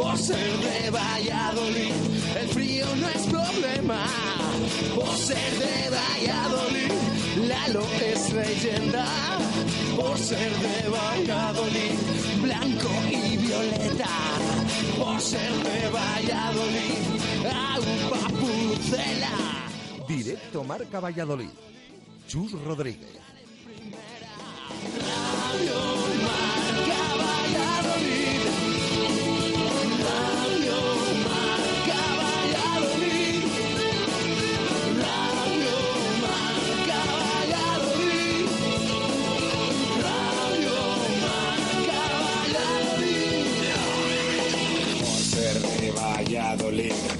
Por ser de Valladolid, el frío no es problema. Por ser de Valladolid, Lalo es leyenda. Por ser de Valladolid, blanco y violeta. Por ser de Valladolid, agua pucela. Directo Marca Valladolid. Chus Rodríguez. Radio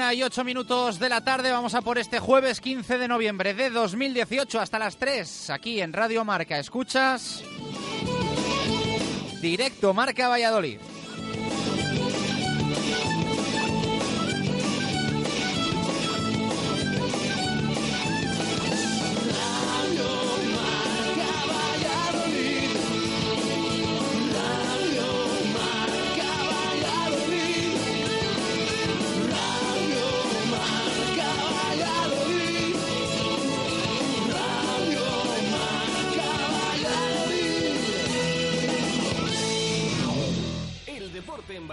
Una y ocho minutos de la tarde, vamos a por este jueves 15 de noviembre de 2018 hasta las 3, aquí en Radio Marca. Escuchas directo Marca Valladolid.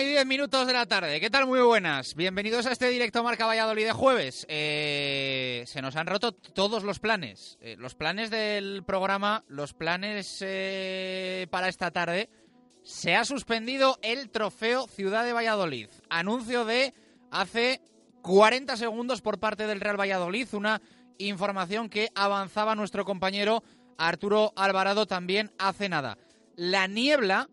Y diez minutos de la tarde. ¿Qué tal? Muy buenas. Bienvenidos a este directo Marca Valladolid de jueves. Eh, se nos han roto todos los planes. Eh, los planes del programa, los planes eh, para esta tarde Se ha suspendido el trofeo Ciudad de Valladolid. Anuncio de hace 40 segundos por parte del Real Valladolid, una información que avanzaba nuestro compañero Arturo Alvarado también hace nada. La niebla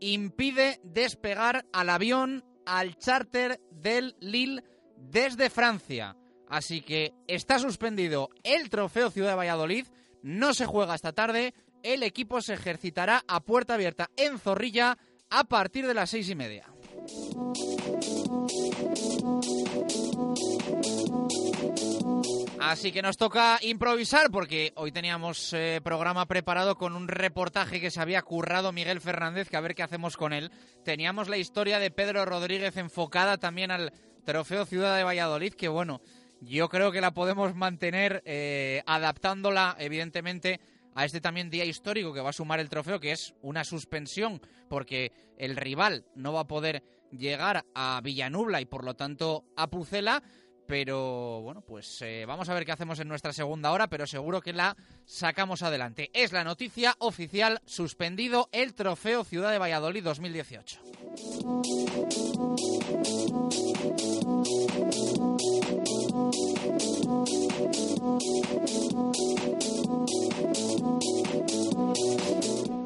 impide despegar al avión, al charter del Lille desde Francia. Así que está suspendido el trofeo Ciudad de Valladolid, no se juega esta tarde, el equipo se ejercitará a puerta abierta en Zorrilla a partir de las seis y media. Así que nos toca improvisar porque hoy teníamos eh, programa preparado con un reportaje que se había currado Miguel Fernández, que a ver qué hacemos con él. Teníamos la historia de Pedro Rodríguez enfocada también al Trofeo Ciudad de Valladolid, que bueno, yo creo que la podemos mantener eh, adaptándola evidentemente a este también día histórico que va a sumar el trofeo, que es una suspensión, porque el rival no va a poder llegar a Villanubla y por lo tanto a Pucela pero bueno, pues eh, vamos a ver qué hacemos en nuestra segunda hora, pero seguro que la sacamos adelante. Es la noticia oficial, suspendido el trofeo Ciudad de Valladolid 2018.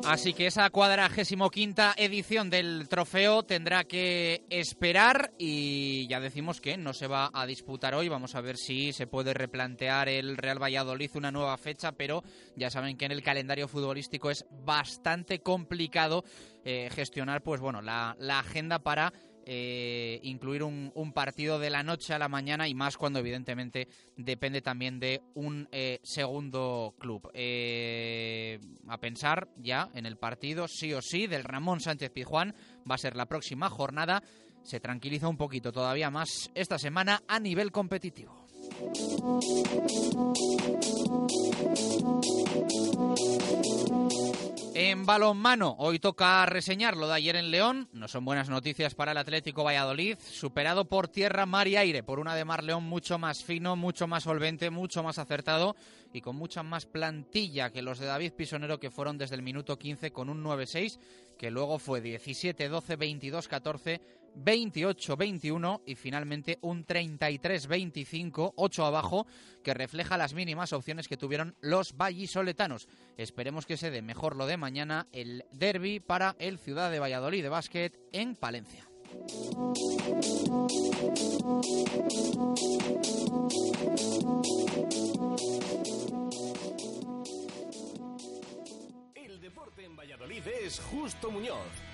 Así que esa cuadragésimo quinta edición del trofeo tendrá que esperar y ya decimos que no se va a disputar hoy. Vamos a ver si se puede replantear el Real Valladolid una nueva fecha, pero ya saben que en el calendario futbolístico es bastante complicado eh, gestionar, pues bueno, la, la agenda para eh, incluir un, partido de la noche a la mañana y más cuando evidentemente depende también de un eh, segundo club. Eh, a pensar ya en el partido, sí o sí, del Ramón Sánchez Pizjuán, va a ser la próxima jornada. Se tranquiliza un poquito todavía más esta semana a nivel competitivo. En balonmano, hoy toca reseñar lo de ayer en León. No son buenas noticias para el Atlético Valladolid. Superado por tierra, mar y aire por una de Mar León mucho más fino, mucho más solvente, mucho más acertado y con mucha más plantilla que los de David Pisonero que fueron desde el minuto 15 con un 9-6 que luego fue 17-12, 22-14, 28-21 y finalmente un 33-25, 8 abajo, que refleja las mínimas opciones que tuvieron los vallisoletanos. Esperemos que se dé mejor lo de mañana el derby para el Ciudad de Valladolid de básquet en Palencia. Valladolid es Justo Muñoz.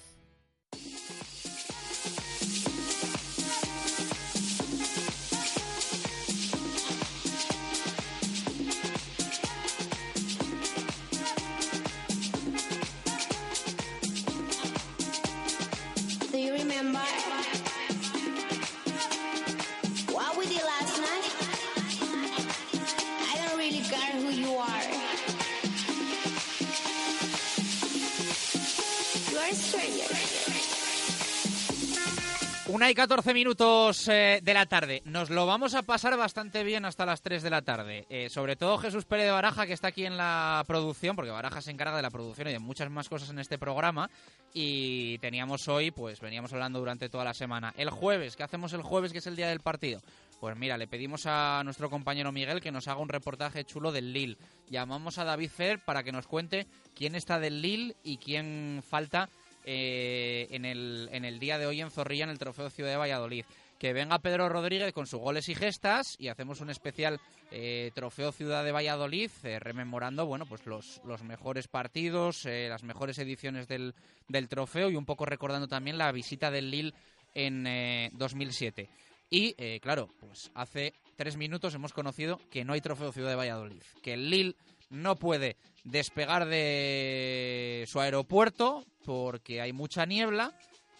Una y 14 minutos eh, de la tarde. Nos lo vamos a pasar bastante bien hasta las 3 de la tarde. Eh, sobre todo Jesús Pérez de Baraja, que está aquí en la producción, porque Baraja se encarga de la producción y de muchas más cosas en este programa. Y teníamos hoy, pues veníamos hablando durante toda la semana. El jueves, ¿qué hacemos el jueves, que es el día del partido? Pues mira, le pedimos a nuestro compañero Miguel que nos haga un reportaje chulo del Lille. Llamamos a David Fer para que nos cuente quién está del Lille y quién falta eh, en, el, en el día de hoy en Zorrilla, en el Trofeo Ciudad de Valladolid. Que venga Pedro Rodríguez con sus goles y gestas y hacemos un especial eh, Trofeo Ciudad de Valladolid, eh, rememorando bueno, pues los, los mejores partidos, las mejores ediciones del, del trofeo y un poco recordando también la visita del Lille en 2007. Y claro, pues hace tres minutos hemos conocido que no hay trofeo Ciudad de Valladolid, que el Lille no puede despegar de su aeropuerto porque hay mucha niebla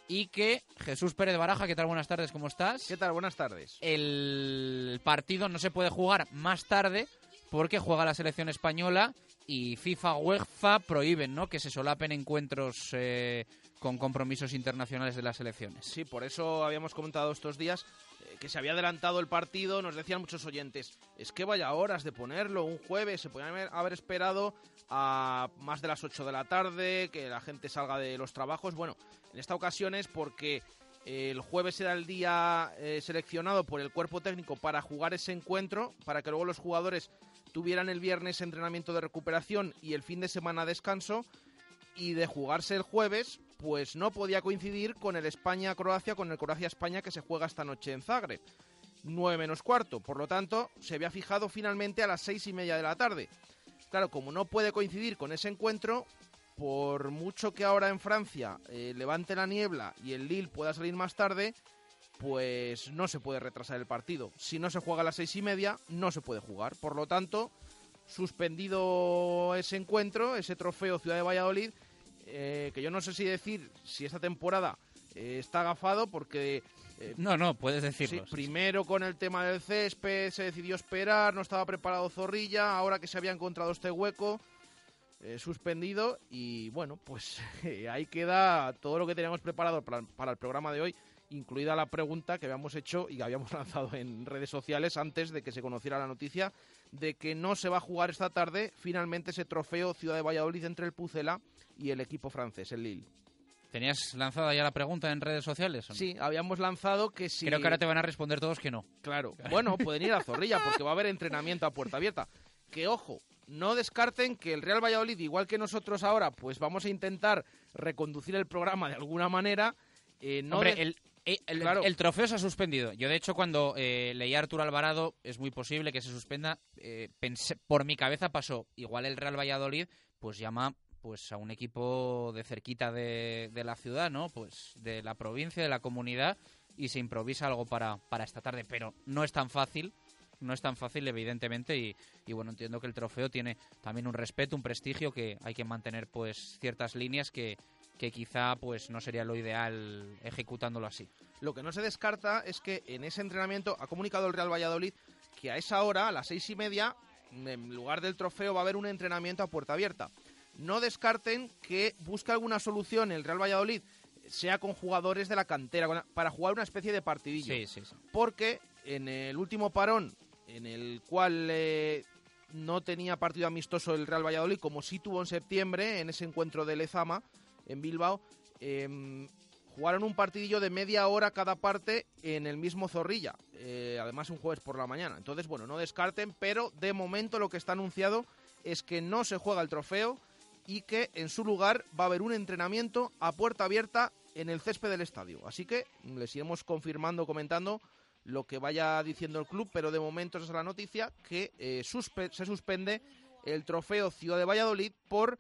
y que Jesús Pérez Baraja, ¿qué tal? Buenas tardes, ¿cómo estás? ¿Qué tal? Buenas tardes. El partido no se puede jugar más tarde porque juega la selección española y FIFA UEFA prohíben ¿no? que se solapen encuentros eh, con compromisos internacionales de las selecciones. Sí, por eso habíamos comentado estos días que se había adelantado el partido, nos decían muchos oyentes, es que vaya horas de ponerlo, un jueves, se podían haber, esperado a más de las 8 de la tarde, que la gente salga de los trabajos. Bueno, en esta ocasión es porque el jueves era el día eh, seleccionado por el cuerpo técnico para jugar ese encuentro, para que luego los jugadores tuvieran el viernes entrenamiento de recuperación y el fin de semana descanso. Y de jugarse el jueves, pues no podía coincidir con el España-Croacia, con el Croacia-España que se juega esta noche en Zagreb. 9 menos cuarto. Por lo tanto, se había fijado finalmente a las seis y media de la tarde. Claro, como no puede coincidir con ese encuentro, por mucho que ahora en Francia eh, levante la niebla y el Lille pueda salir más tarde, pues no se puede retrasar el partido. Si no se juega a las seis y media, no se puede jugar. Por lo tanto, suspendido ese encuentro, ese trofeo Ciudad de Valladolid, eh, que yo no sé si decir si esta temporada eh, está agafado porque... eh, No, no, puedes decirlo. Sí, primero con el tema del césped se decidió esperar, no estaba preparado Zorrilla, ahora que se había encontrado este hueco, eh, suspendido y bueno, pues ahí queda todo lo que teníamos preparado para, para el programa de hoy, incluida la pregunta que habíamos hecho y que habíamos lanzado en redes sociales antes de que se conociera la noticia de que no se va a jugar esta tarde finalmente ese trofeo Ciudad de Valladolid entre el Pucela y el equipo francés, el Lille. ¿Tenías lanzada ya la pregunta en redes sociales? o no? Sí, habíamos lanzado que si... Creo que ahora te van a responder todos que no. Claro. Bueno, pueden ir a Zorrilla porque va a haber entrenamiento a puerta abierta. Que ojo, no descarten que el Real Valladolid, igual que nosotros ahora, pues vamos a intentar reconducir el programa de alguna manera. eh, no Hombre, de- el, el- Claro. el trofeo se ha suspendido. Yo, de hecho, cuando eh, leí a Arturo Alvarado, es muy posible que se suspenda. eh, pensé- por mi cabeza pasó, igual el Real Valladolid, pues llama pues a un equipo de cerquita de, de la ciudad, ¿no? Pues de la provincia, de la comunidad, y se improvisa algo para, para esta tarde. Pero no es tan fácil, no es tan fácil, evidentemente, y, y bueno, entiendo que el trofeo tiene también un respeto, un prestigio, que hay que mantener pues ciertas líneas que, que quizá pues no sería lo ideal ejecutándolo así. Lo que no se descarta es que en ese entrenamiento ha comunicado el Real Valladolid que a esa hora, a las seis y media, en lugar del trofeo va a haber un entrenamiento a puerta abierta. No descarten que busque alguna solución el Real Valladolid, sea con jugadores de la cantera, para jugar una especie de partidillo. Sí, sí, sí. porque en el último parón, en el cual eh, no tenía partido amistoso el Real Valladolid, como sí tuvo en septiembre, en ese encuentro de Lezama, en Bilbao, em, jugaron un partidillo de media hora cada parte en el mismo Zorrilla, eh, además un jueves por la mañana. Entonces, bueno, no descarten, pero de momento lo que está anunciado es que no se juega el trofeo y que en su lugar va a haber un entrenamiento a puerta abierta en el césped del estadio. Así que les iremos confirmando, comentando lo que vaya diciendo el club, pero de momento esa es la noticia, que eh, suspe- se suspende el trofeo Ciudad de Valladolid por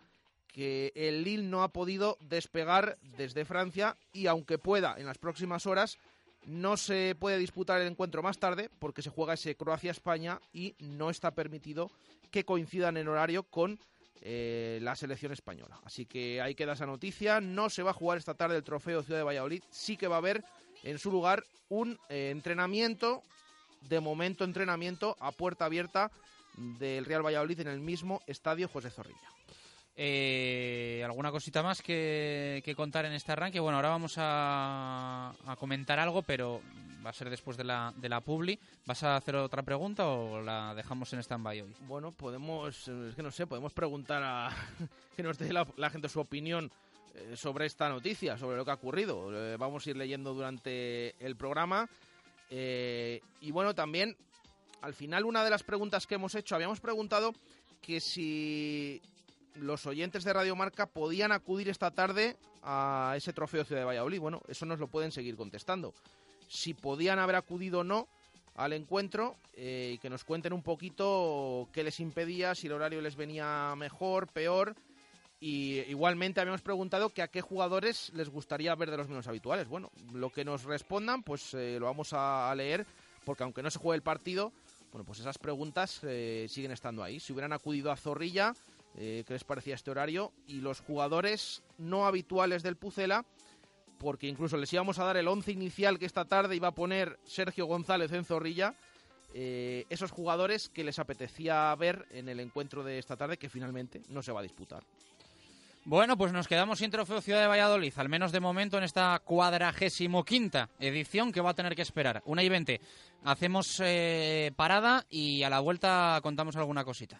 que el Lille no ha podido despegar desde Francia y aunque pueda en las próximas horas, no se puede disputar el encuentro más tarde porque se juega ese Croacia-España y no está permitido que coincidan en horario con eh, la selección española. Así que ahí queda esa noticia. No se va a jugar esta tarde el trofeo Ciudad de Valladolid. Sí que va a haber en su lugar un eh, entrenamiento, de momento entrenamiento a puerta abierta del Real Valladolid en el mismo estadio José Zorrilla. Eh, ¿Alguna cosita más que, contar en este arranque? Bueno, ahora vamos a, a comentar algo, pero va a ser después de la, de la publi. ¿Vas a hacer otra pregunta o la dejamos en stand-by hoy? Bueno, podemos, es que no sé, podemos preguntar a que nos dé la, la gente su opinión eh, sobre esta noticia, sobre lo que ha ocurrido. Eh, vamos a ir leyendo durante el programa. Eh, y bueno, también, al final, una de las preguntas que hemos hecho, habíamos preguntado que si los oyentes de Radio Marca podían acudir esta tarde a ese trofeo Ciudad de Valladolid. Bueno, eso nos lo pueden seguir contestando. Si podían haber acudido o no al encuentro eh, y que nos cuenten un poquito qué les impedía, si el horario les venía mejor, peor. Y igualmente habíamos preguntado que a qué jugadores les gustaría ver de los menos habituales. Bueno, lo que nos respondan, pues eh, lo vamos a, leer, porque aunque no se juegue el partido, bueno, pues esas preguntas eh, siguen estando ahí. Si hubieran acudido a Zorrilla, eh, qué les parecía este horario, y los jugadores no habituales del Pucela, porque incluso les íbamos a dar el once inicial que esta tarde iba a poner Sergio González en Zorrilla, eh, esos jugadores que les apetecía ver en el encuentro de esta tarde que finalmente no se va a disputar. Bueno, pues nos quedamos sin trofeo Ciudad de Valladolid, al menos de momento en esta cuadragésimo quinta edición que va a tener que esperar. Una y veinte. Hacemos eh, parada y a la vuelta contamos alguna cosita.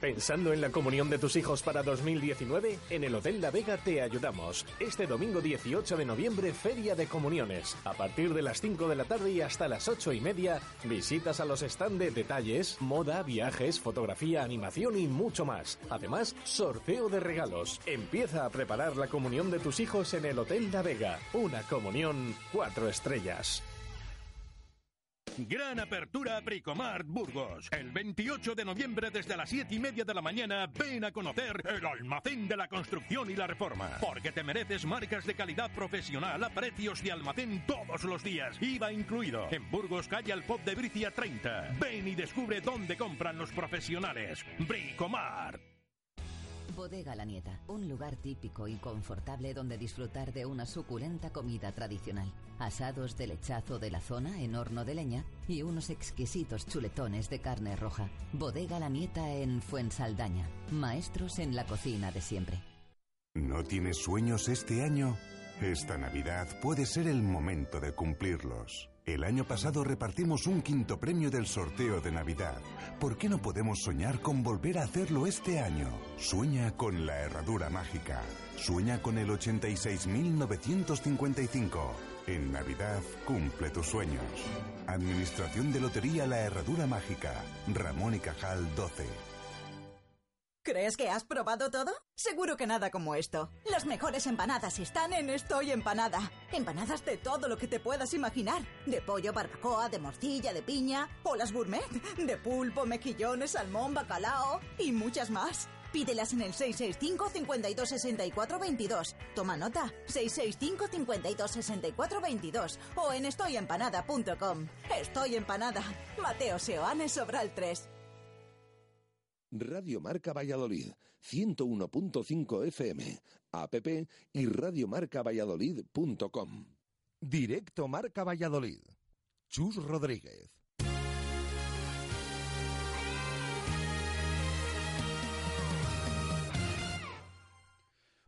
¿Pensando en la comunión de tus hijos para 2019? En el Hotel La Vega te ayudamos. Este domingo 18 de noviembre, Feria de Comuniones. A partir de las 5 de la tarde y hasta las 8 y media, visitas a los stand de detalles, moda, viajes, fotografía, animación y mucho más. Además, sorteo de regalos. Empieza a preparar la comunión de tus hijos en el Hotel La Vega. Una comunión cuatro estrellas. Gran apertura Bricomart Burgos. El 28 de noviembre desde las 7 y media de la mañana ven a conocer el almacén de la construcción y la reforma. Porque te mereces marcas de calidad profesional a precios de almacén todos los días. IVA incluido. En Burgos, calle Alpop de Bricia 30. Ven y descubre dónde compran los profesionales. Bricomart. Bodega La Nieta, un lugar típico y confortable donde disfrutar de una suculenta comida tradicional. Asados de lechazo de la zona en horno de leña y unos exquisitos chuletones de carne roja. Bodega La Nieta en Fuensaldaña. Maestros en la cocina de siempre. ¿No tienes sueños este año? Esta Navidad puede ser el momento de cumplirlos. El año pasado repartimos un quinto premio del sorteo de Navidad. ¿Por qué no podemos soñar con volver a hacerlo este año? Sueña con la herradura mágica. Sueña con el 86.955. En Navidad cumple tus sueños. Administración de Lotería La Herradura Mágica. Ramón y Cajal 12. ¿Crees que has probado todo? Seguro que nada como esto. Las mejores empanadas están en Estoy Empanada. Empanadas de todo lo que te puedas imaginar. De pollo, barbacoa, de morcilla, de piña o las gourmet. De pulpo, mejillones, salmón, bacalao y muchas más. Pídelas en el 665 52 64 22. Toma nota. 665 52 64 22 o en estoyempanada.com. Estoy Empanada. Mateo Seoane Sobral 3. Radio Marca Valladolid, 101.5 FM, app y radiomarcavalladolid.com. Directo Marca Valladolid. Chus Rodríguez.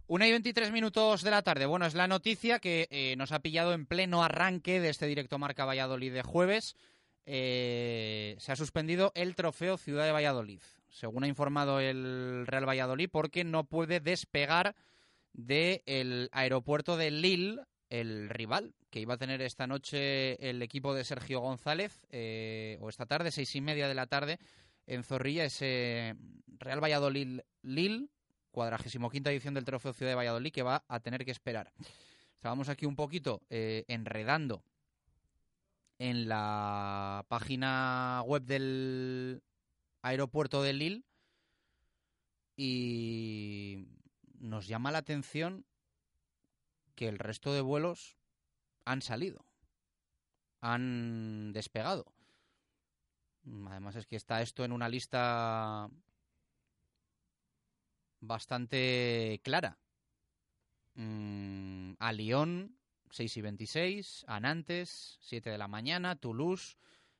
Una y 23 minutos de la tarde. Bueno, es la noticia que eh, nos ha pillado en pleno arranque de este directo Marca Valladolid de jueves. Eh, se ha suspendido el trofeo Ciudad de Valladolid, según ha informado el Real Valladolid, porque no puede despegar del aeropuerto de Lille, el rival que iba a tener esta noche el equipo de Sergio González, eh, o esta tarde, seis y media de la tarde, en Zorrilla, ese Real Valladolid-Lille, cuadragésimo quinta edición del Trofeo Ciudad de Valladolid, que va a tener que esperar. Estábamos aquí un poquito eh, enredando en la página web del aeropuerto de Lille y nos llama la atención que el resto de vuelos han salido, han despegado. Además es que está esto en una lista bastante clara. Mm, a Lyon, 6 y 26, a Nantes, 7 de la mañana, Toulouse,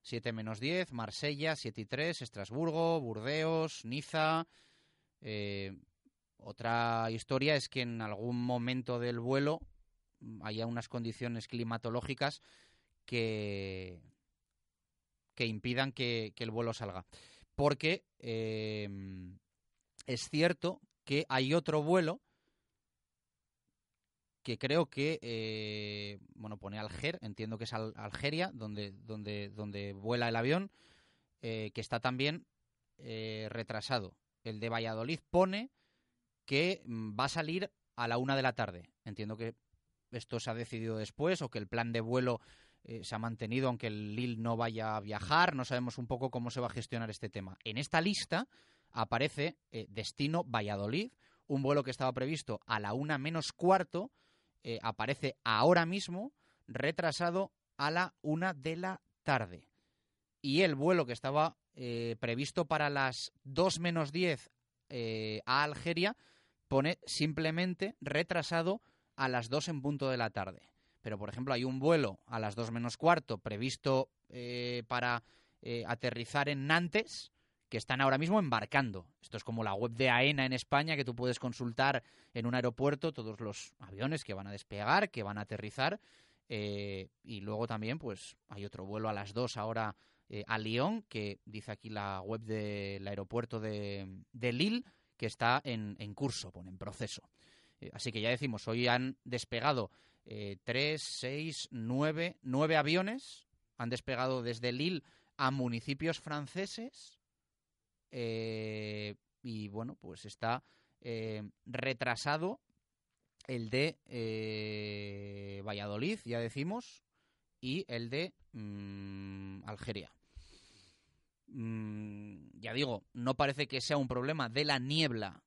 7 menos 10, Marsella, 7 y 3, Estrasburgo, Burdeos, Niza. Eh, otra historia es que en algún momento del vuelo haya unas condiciones climatológicas que, que impidan que, el vuelo salga. Porque eh, es cierto que hay otro vuelo que creo que, eh, bueno, pone Alger, entiendo que es Algeria, donde, donde, donde vuela el avión, eh, que está también eh, retrasado. El de Valladolid pone que mm, va a salir a la una de la tarde. Entiendo que esto se ha decidido después o que el plan de vuelo se ha mantenido aunque el Lille no vaya a viajar. No sabemos un poco cómo se va a gestionar este tema. En esta lista aparece destino Valladolid, un vuelo que estaba previsto a la una menos cuarto eh, aparece ahora mismo retrasado a la una de la tarde. Y el vuelo que estaba eh, previsto para las dos menos diez eh, a Algeria pone simplemente retrasado a las 2 en punto de la tarde. Pero, por ejemplo, hay un vuelo a las 2 menos cuarto previsto eh, para aterrizar en Nantes que están ahora mismo embarcando. Esto es como la web de AENA en España, que tú puedes consultar en un aeropuerto todos los aviones que van a despegar, que van a aterrizar. Eh, y luego también, pues, hay otro vuelo a las 2 ahora a Lyon, que dice aquí la web del aeropuerto de, Lille, que está en, curso, pone en proceso. Eh, así que ya decimos, hoy han despegado eh, tres, seis, nueve, nueve aviones, han despegado desde Lille a municipios franceses eh, y bueno, pues está retrasado el de Valladolid, ya decimos, y el de mm, Algeria. Mm, ya digo, no parece que sea un problema de la niebla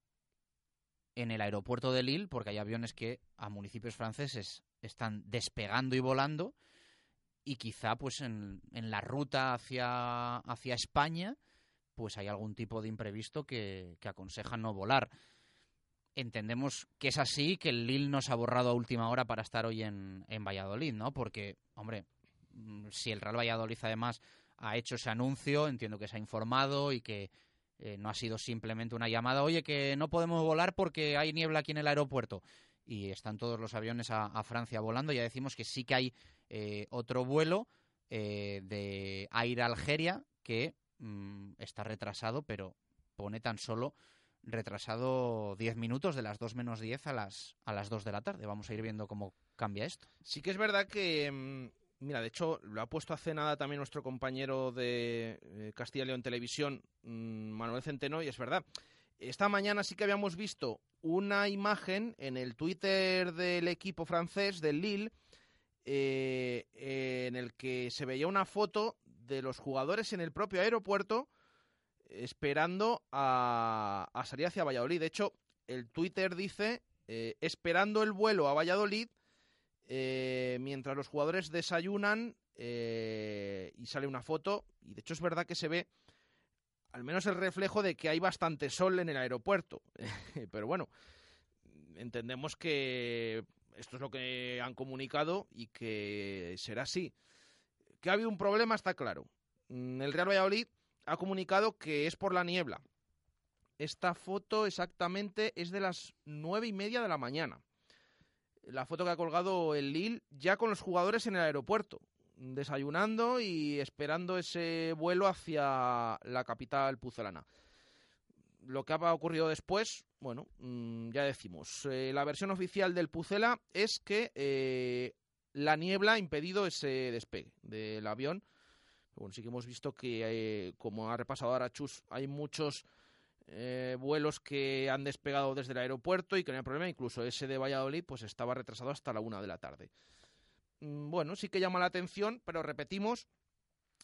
en el aeropuerto de Lille, porque hay aviones que a municipios franceses están despegando y volando, y quizá pues en, la ruta hacia, hacia España pues hay algún tipo de imprevisto que, aconseja no volar. Entendemos que es así, que el Lille nos ha borrado a última hora para estar hoy en, en Valladolid, ¿no? Porque, hombre, mm, si el Real Valladolid además ha hecho ese anuncio, entiendo que se ha informado y que eh, no ha sido simplemente una llamada, oye, que no podemos volar porque hay niebla aquí en el aeropuerto. Y están todos los aviones a, Francia volando. Ya decimos que sí que hay eh, otro vuelo eh, de Air Algeria que mm, está retrasado, pero pone tan solo retrasado 10 minutos de las 2 menos 10 a las, a las 2 de la tarde. Vamos a ir viendo cómo cambia esto. Sí que es verdad que mm, Mira, de hecho, lo ha puesto hace nada también nuestro compañero de eh, Castilla y León Televisión, mm, Manuel Centeno, y es verdad. Esta mañana sí que habíamos visto una imagen en el Twitter del equipo francés, del Lille, eh, en el que se veía una foto de los jugadores en el propio aeropuerto esperando a, salir hacia Valladolid. De hecho, el Twitter dice, eh, esperando el vuelo a Valladolid, eh, mientras los jugadores desayunan eh, y sale una foto. Y de hecho es verdad que se ve al menos el reflejo de que hay bastante sol en el aeropuerto. Pero bueno, entendemos que esto es lo que han comunicado y que será así. Que ha habido un problema está claro. Mm, el Real Valladolid ha comunicado que es por la niebla. Esta foto exactamente es de las nueve y media de la mañana la foto que ha colgado el Lille ya con los jugadores en el aeropuerto, desayunando y esperando ese vuelo hacia la capital pucelana. Lo que ha ocurrido después, bueno, mm, ya decimos, eh, la versión oficial del Pucela es que eh, la niebla ha impedido ese despegue del avión. Bueno, sí que hemos visto que, eh, como ha repasado ahora Chus, hay muchos eh, vuelos que han despegado desde el aeropuerto y que no hay problema. Incluso ese de Valladolid pues estaba retrasado hasta la una de la tarde. Mm, bueno, sí que llama la atención, pero repetimos,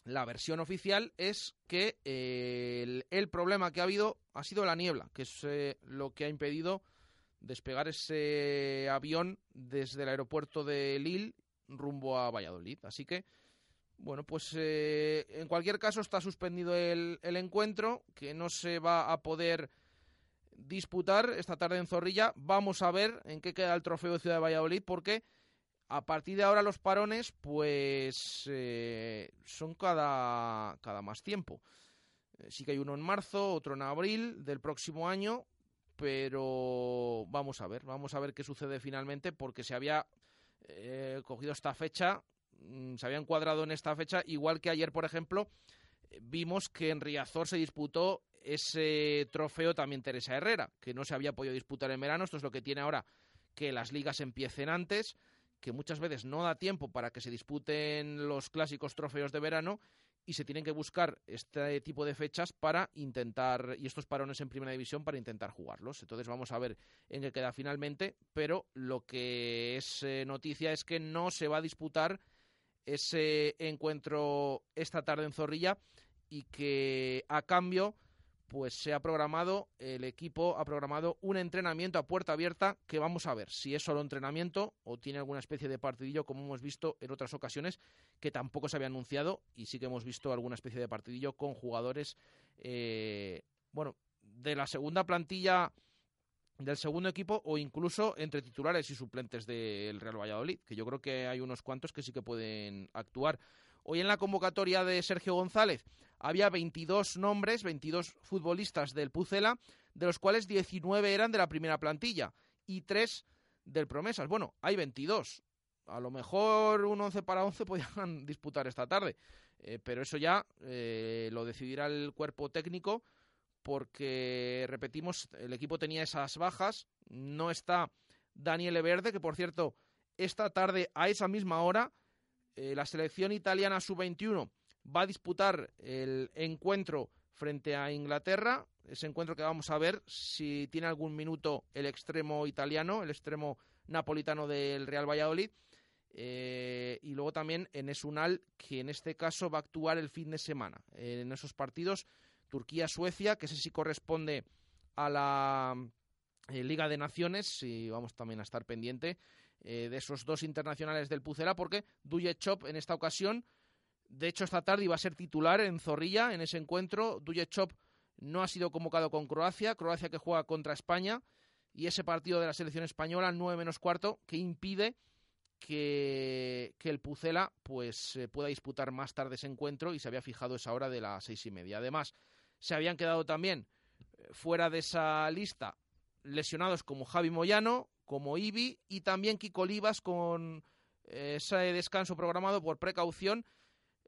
la versión oficial es que eh, el, problema que ha habido ha sido la niebla, que es lo que ha impedido despegar ese avión desde el aeropuerto de Lille rumbo a Valladolid. Así que bueno, pues eh, en cualquier caso está suspendido el, encuentro, que no se va a poder disputar esta tarde en Zorrilla. Vamos a ver en qué queda el trofeo de Ciudad de Valladolid, porque a partir de ahora los parones, pues eh, son cada, cada más tiempo. Eh, sí que hay uno en marzo, otro en abril del próximo año, pero vamos a ver, vamos a ver qué sucede finalmente, porque se había cogido esta fecha Mm, se había encuadrado en esta fecha, igual que ayer, por ejemplo, vimos que en Riazor se disputó ese trofeo también Teresa Herrera, que no se había podido disputar en verano. Esto es lo que tiene ahora que las ligas empiecen antes, que muchas veces no da tiempo para que se disputen los clásicos trofeos de verano y se tienen que buscar este tipo de fechas para intentar, y estos parones en primera división para intentar jugarlos. Entonces vamos a ver en qué queda finalmente, pero lo que es eh, noticia es que no se va a disputar ese encuentro esta tarde en Zorrilla y que a cambio pues se ha programado, el equipo ha programado un entrenamiento a puerta abierta que vamos a ver si es solo entrenamiento o tiene alguna especie de partidillo como hemos visto en otras ocasiones que tampoco se había anunciado y sí que hemos visto alguna especie de partidillo con jugadores, eh, bueno, de la segunda plantilla del segundo equipo o incluso entre titulares y suplentes del Real Valladolid, que yo creo que hay unos cuantos que sí que pueden actuar. Hoy en la convocatoria de Sergio González había 22 nombres, 22 futbolistas del Pucela, de los cuales 19 eran de la primera plantilla y 3 del Promesas. Bueno, hay 22. A lo mejor un 11 para 11 podían disputar esta tarde, eh, pero eso ya eh, lo decidirá el cuerpo técnico porque, repetimos, el equipo tenía esas bajas. No está Daniele Verde, que por cierto, esta tarde a esa misma hora, eh, la selección italiana sub-21 va a disputar el encuentro frente a Inglaterra. Ese encuentro que vamos a ver si tiene algún minuto el extremo italiano, el extremo napolitano del Real Valladolid. Eh, y luego también en Esunal, que en este caso va a actuar el fin de semana. en esos partidos, Turquía-Suecia, que ese sí corresponde a la eh, Liga de Naciones, y vamos también a estar pendiente eh, de esos dos internacionales del Pucela, porque Chop en esta ocasión de hecho, esta tarde iba a ser titular en Zorrilla en ese encuentro. Chop no ha sido convocado con Croacia, Croacia que juega contra España, y ese partido de la selección española, 9 menos cuarto, que impide que, el Pucela pues, eh, pueda disputar más tarde ese encuentro y se había fijado esa hora de las seis y media. Además, se habían quedado también eh, fuera de esa lista lesionados como Javi Moyano, como Ibi y también Kiko Olivas con eh, ese descanso programado por precaución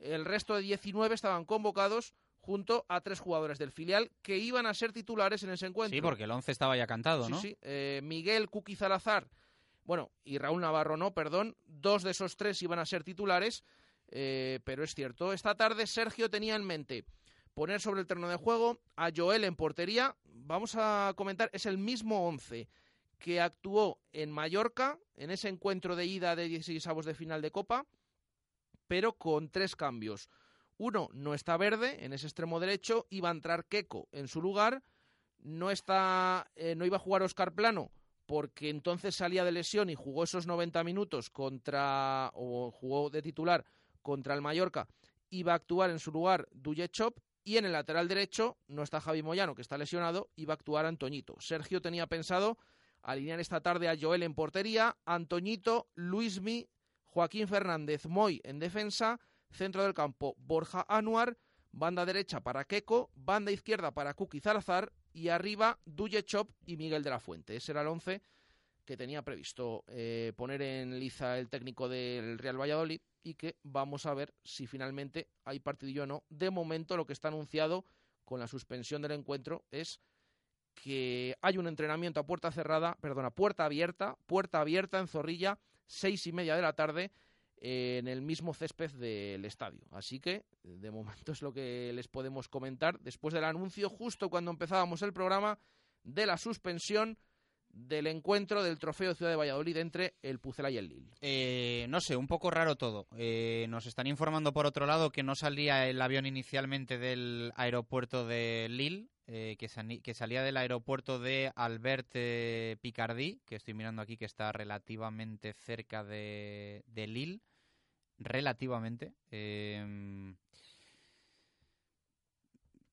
el resto de 19 estaban convocados junto a tres jugadores del filial que iban a ser titulares en ese encuentro. Sí, porque el 11 estaba ya cantado, ¿no? Sí, eh, Miguel Cuqui Zalazar, bueno, y Raúl Navarro no, perdón, dos de esos tres iban a ser titulares, eh, pero es cierto. Esta tarde Sergio tenía en mente poner sobre el terreno de juego a Joel en portería. Vamos a comentar, es el mismo 11 que actuó en Mallorca en ese encuentro de ida de 16 avos de final de Copa pero con tres cambios. Uno, no está verde en ese extremo derecho, iba a entrar Keco en su lugar, no, está, eh, no iba a jugar Oscar Plano porque entonces salía de lesión y jugó esos 90 minutos contra, o jugó de titular contra el Mallorca, iba a actuar en su lugar Chop y en el lateral derecho no está Javi Moyano, que está lesionado, iba a actuar Antoñito. Sergio tenía pensado alinear esta tarde a Joel en portería, Antoñito, Luismi, Joaquín Fernández Moy en defensa, centro del campo Borja Anuar, banda derecha para Keco, banda izquierda para Kuki Zalazar y arriba Duye Chop y Miguel de la Fuente. Ese era el once que tenía previsto eh, poner en liza el técnico del Real Valladolid y que vamos a ver si finalmente hay partidillo o no. De momento lo que está anunciado con la suspensión del encuentro es que hay un entrenamiento a puerta cerrada, perdona, puerta abierta, puerta abierta en Zorrilla seis y media de la tarde en el mismo césped del estadio. Así que, de momento es lo que les podemos comentar después del anuncio, justo cuando empezábamos el programa, de la suspensión del encuentro del Trofeo Ciudad de Valladolid entre el Pucela y el Lille. Eh, no sé, un poco raro todo. Eh, nos están informando por otro lado que no salía el avión inicialmente del aeropuerto de Lille, eh, que, salía del aeropuerto de Albert Picardí, que estoy mirando aquí que está relativamente cerca de, Lille. Relativamente.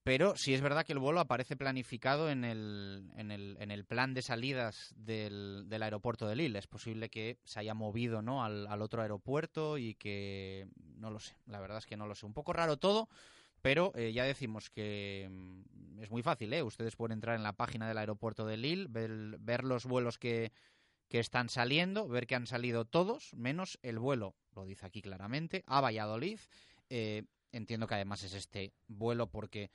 Pero sí es verdad que el vuelo aparece planificado en el, en el, en el plan de salidas del, del, aeropuerto de Lille. Es posible que se haya movido ¿no? al, al, otro aeropuerto y que no lo sé. La verdad es que no lo sé. Un poco raro todo, pero eh, ya decimos que mm, es muy fácil. ¿eh? Ustedes pueden entrar en la página del aeropuerto de Lille, ver, ver los vuelos que, que están saliendo, ver que han salido todos, menos el vuelo, lo dice aquí claramente, a Valladolid. Eh, entiendo que además es este vuelo porque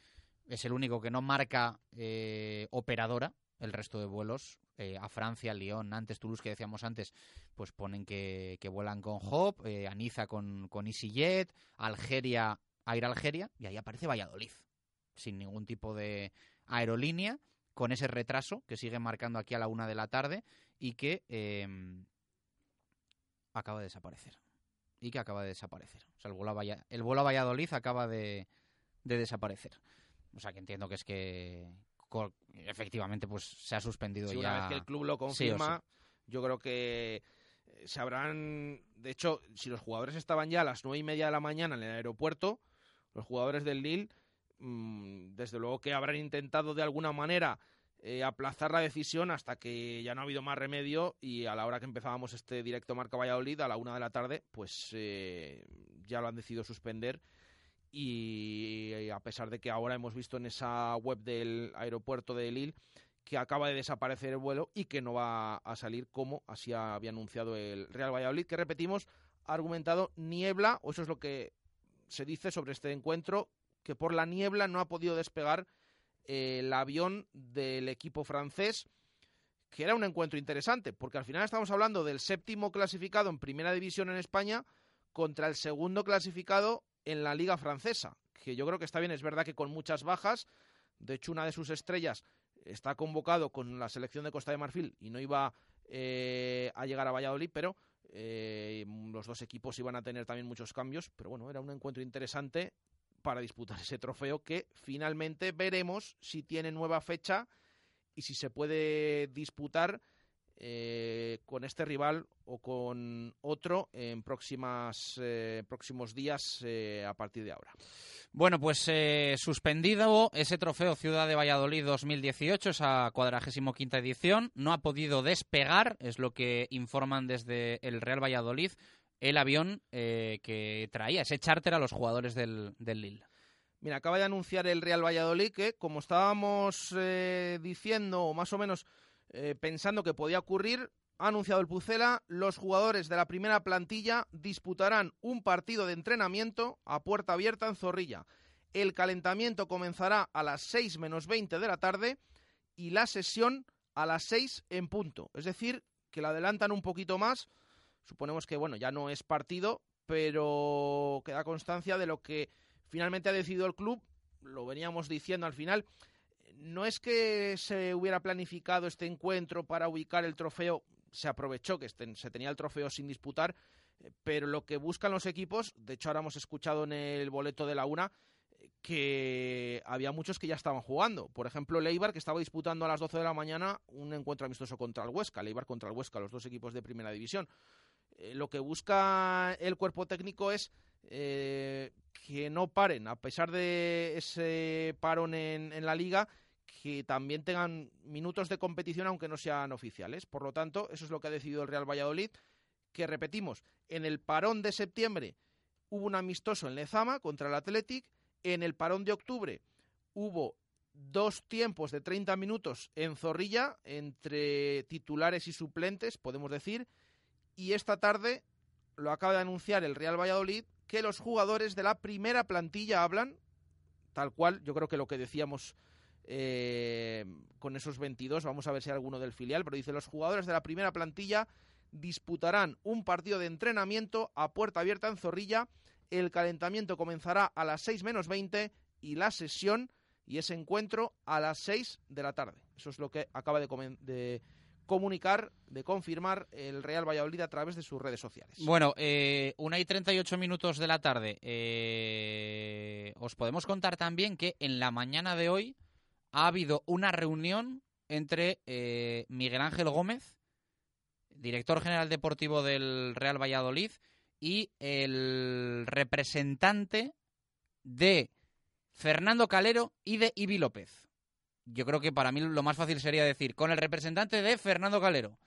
es el único que no marca eh, operadora. El resto de vuelos eh, a Francia, Lyon, Nantes, Toulouse, que decíamos antes, pues ponen que, vuelan con Hop, eh, Aniza con, con EasyJet, Algeria, Air Algeria, y ahí aparece Valladolid, sin ningún tipo de aerolínea, con ese retraso que sigue marcando aquí a la una de la tarde y que em, acaba de desaparecer. Y que acaba de desaparecer. O sea, el vuelo a, el vuelo a Valladolid acaba de, de desaparecer. O sea, que entiendo que es que efectivamente pues se ha suspendido ya. Una vez que el club lo confirma, yo creo que eh, se habrán. De hecho, si los jugadores estaban ya a las nueve y media de la mañana en el aeropuerto, los jugadores del Lille, mm, desde luego que habrán intentado de alguna manera eh, aplazar la decisión hasta que ya no ha habido más remedio y a la hora que empezábamos este directo Marca Valladolid, a la una de la tarde, pues eh, ya lo han decidido suspender y a pesar de que ahora hemos visto en esa web del aeropuerto de Lille que acaba de desaparecer el vuelo y que no va a salir como así había anunciado el Real Valladolid, que repetimos, ha argumentado niebla, o eso es lo que se dice sobre este encuentro, que por la niebla no ha podido despegar eh, el avión del equipo francés, que era un encuentro interesante, porque al final estamos hablando del séptimo clasificado en primera división en España contra el segundo clasificado en la liga francesa, que yo creo que está bien, es verdad que con muchas bajas, de hecho una de sus estrellas está convocado con la selección de Costa de Marfil y no iba eh, a llegar a Valladolid, pero eh, los dos equipos iban a tener también muchos cambios, pero bueno, era un encuentro interesante para disputar ese trofeo que finalmente veremos si tiene nueva fecha y si se puede disputar eh, con este rival o con otro en próximas, eh, próximos días eh, a partir de ahora. Bueno, pues suspendido ese trofeo Ciudad de Valladolid 2018, esa cuadragésimo quinta edición, no ha podido despegar, es lo que informan desde el Real Valladolid, el avión que traía ese charter a los jugadores del, del Lille. Mira, acaba de anunciar el Real Valladolid que, como estábamos diciendo, o más o menos eh, pensando que podía ocurrir, ha anunciado el Pucela, los jugadores de la primera plantilla disputarán un partido de entrenamiento a puerta abierta en Zorrilla. El calentamiento comenzará a las 6 menos 20 de la tarde y la sesión a las 6 en punto. Es decir, que la adelantan un poquito más. Suponemos que, bueno, ya no es partido, pero queda constancia de lo que finalmente ha decidido el club. Lo veníamos diciendo al final no es que se hubiera planificado este encuentro para ubicar el trofeo, se aprovechó que este, se tenía el trofeo sin disputar, eh, pero lo que buscan los equipos, de hecho ahora hemos escuchado en el boleto de la una, eh, que había muchos que ya estaban jugando. Por ejemplo, Leibar, que estaba disputando a las 12 de la mañana un encuentro amistoso contra el Huesca, Leibar contra el Huesca, los dos equipos de primera división. Eh, lo que busca el cuerpo técnico es que no paren, a pesar de ese parón en la liga, que también tengan minutos de competición aunque no sean oficiales. Por lo tanto, eso es lo que ha decidido el Real Valladolid, que repetimos, en el parón de septiembre hubo un amistoso en Lezama contra el Athletic, en el parón de octubre hubo dos tiempos de 30 minutos en Zorrilla entre titulares y suplentes, podemos decir, y esta tarde lo acaba de anunciar el Real Valladolid que los jugadores de la primera plantilla hablan, tal cual, yo creo que lo que decíamos eh, con esos 22. Vamos a ver si hay alguno del filial, pero dice los jugadores de la primera plantilla disputarán un partido de entrenamiento a puerta abierta en Zorrilla. El calentamiento comenzará a las 6 menos 20 y la sesión y ese encuentro a las 6 de la tarde. Eso es lo que acaba de, comunicar, de confirmar el Real Valladolid a través de sus redes sociales. Bueno, eh, una y 38 minutos de la tarde. Eh, os podemos contar también que en la mañana de hoy ha habido una reunión entre eh, Miguel Ángel Gómez, director general deportivo del Real Valladolid, y el representante de Fernando Calero y de Ibi López. Yo creo que para mí lo más fácil sería decir con el representante de Fernando Calero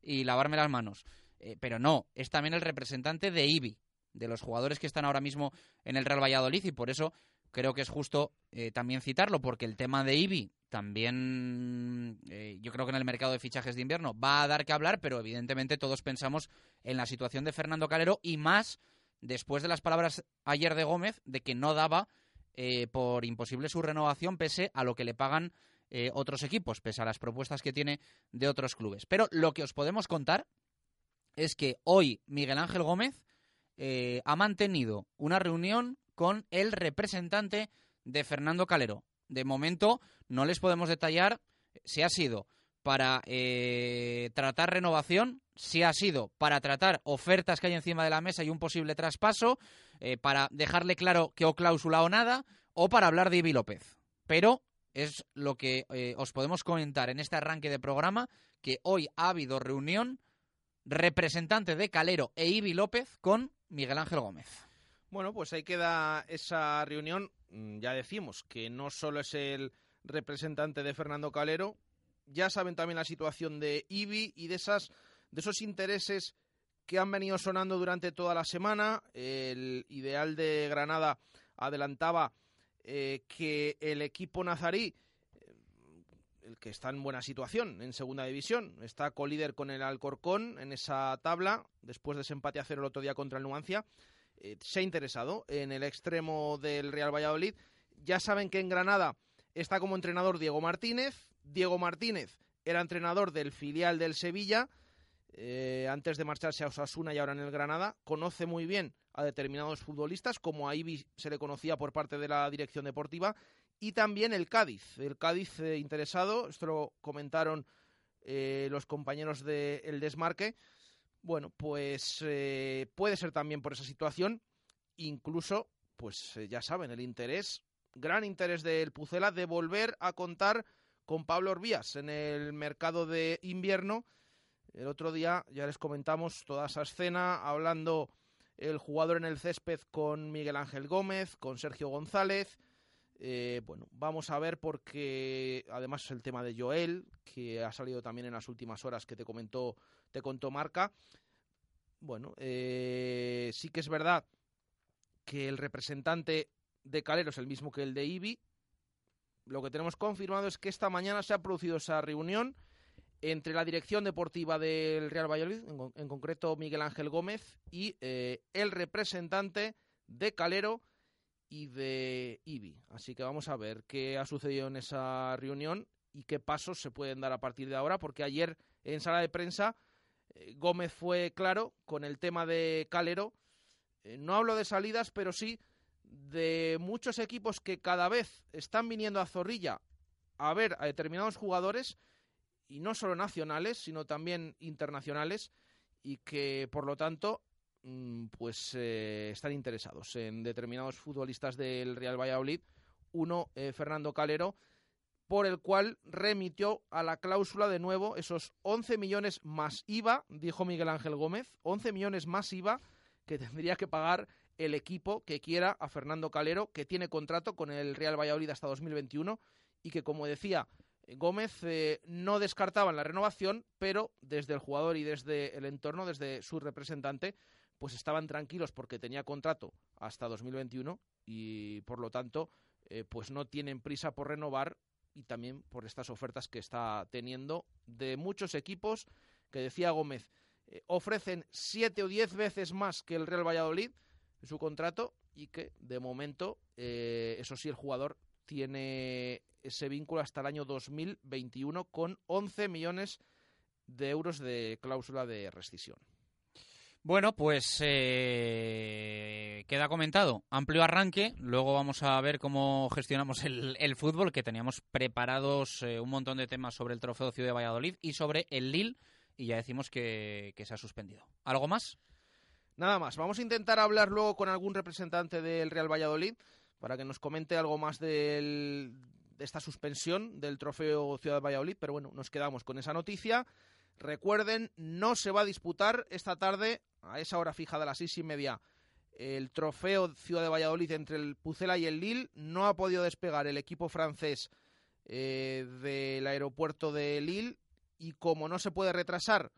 y lavarme las manos. Eh, pero no, es también el representante de Ibi, de los jugadores que están ahora mismo en el Real Valladolid y por eso creo que es justo eh, también citarlo porque el tema de IBI también eh, yo creo que en el mercado de fichajes de invierno va a dar que hablar, pero evidentemente todos pensamos en la situación de Fernando Calero y más después de las palabras ayer de Gómez de que no daba eh, por imposible su renovación pese a lo que le pagan otros equipos, pese a las propuestas que tiene de otros clubes. Pero lo que os podemos contar es que hoy Miguel Ángel Gómez ha mantenido una reunión con el representante de Fernando Calero. De momento no les podemos detallar si ha sido para eh, tratar renovación, si ha sido para tratar ofertas que hay encima de la mesa y un posible traspaso, eh, para dejarle claro que o cláusula o nada, o para hablar de Ibi López. Pero es lo que eh, os podemos comentar en este arranque de programa, que hoy ha habido reunión representante de Calero e Ibi López con Miguel Ángel Gómez. Bueno, pues ahí queda esa reunión. Mm, ya decimos que no solo es el representante de Fernando Calero, Ya saben también la situación de IBI y de, esas, de esos intereses que han venido sonando durante toda la semana. El ideal de Granada adelantaba eh, que el equipo nazarí, eh, el que está en buena situación en segunda división, está colíder con el Alcorcón en esa tabla, después de ese empate a cero el otro día contra el Nuancia, eh, se ha interesado en el extremo del Real Valladolid. Ya saben que en Granada está como entrenador Diego Martínez. Diego Martínez era entrenador del filial del Sevilla. antes de marcharse a Osasuna y ahora en el Granada, conoce muy bien a determinados futbolistas, como a Ibi se le conocía por parte de la dirección deportiva, y también el Cádiz. El Cádiz eh, interesado, esto lo comentaron eh, los compañeros del El Desmarque. Bueno, pues eh, puede ser también por esa situación, incluso, pues ya saben, el interés, gran interés del Pucela de volver a contar con Pablo Orbías en el mercado de invierno. El otro día ya les comentamos toda esa escena hablando el jugador en el césped con Miguel Ángel Gómez, con Sergio González. Eh, bueno, vamos a ver porque además el tema de Joel, que ha salido también en las últimas horas que te comentó, te contó Marca. Bueno, eh, sí que es verdad que el representante de Calero es el mismo que el de Ibi. Lo que tenemos confirmado es que esta mañana se ha producido esa reunión entre la dirección deportiva del Real Valladolid, en, concreto Miguel Ángel Gómez, y eh, el representante de Calero y de Ibi. Así que vamos a ver qué ha sucedido en esa reunión y qué pasos se pueden dar a partir de ahora, porque ayer en sala de prensa Gómez fue claro con el tema de Calero. Eh, no hablo de salidas, pero sí de muchos equipos que cada vez están viniendo a Zorrilla a ver a determinados jugadores y no solo nacionales, sino también internacionales, y que por lo tanto mm, pues eh, están interesados en determinados futbolistas del Real Valladolid. Uno, eh, Fernando Calero, por el cual remitió a la cláusula de nuevo esos 11 millones más IVA, dijo Miguel Ángel Gómez, 11 millones más IVA que tendría que pagar el equipo que quiera a Fernando Calero, que tiene contrato con el Real Valladolid hasta 2021 y que, como decía, Gómez eh, no descartaba la renovación, pero desde el jugador y desde el entorno, desde su representante, pues estaban tranquilos porque tenía contrato hasta 2021 y por lo tanto eh, pues no tienen prisa por renovar y también por estas ofertas que está teniendo de muchos equipos que decía Gómez eh, ofrecen siete o diez veces más que el Real Valladolid su contrato y que de momento eso sí el jugador tiene ese vínculo hasta el año 2021 con 11 millones de euros de cláusula de rescisión. Bueno, pues eh, queda comentado. Amplio arranque. Luego vamos a ver cómo gestionamos el, fútbol, que teníamos preparados eh, un montón de temas sobre el Trofeo Ciudad de Valladolid y sobre el Lille, y ya decimos que, se ha suspendido. ¿Algo más? Nada más. Vamos a intentar hablar luego con algún representante del Real Valladolid para que nos comente algo más del, de esta suspensión del trofeo Ciudad de Valladolid, pero bueno, nos quedamos con esa noticia. Recuerden, no se va a disputar esta tarde, a esa hora fija de las seis y media, el trofeo Ciudad de Valladolid entre el Pucela y el Lille. No ha podido despegar el equipo francés eh, del aeropuerto de Lille y como no se puede retrasar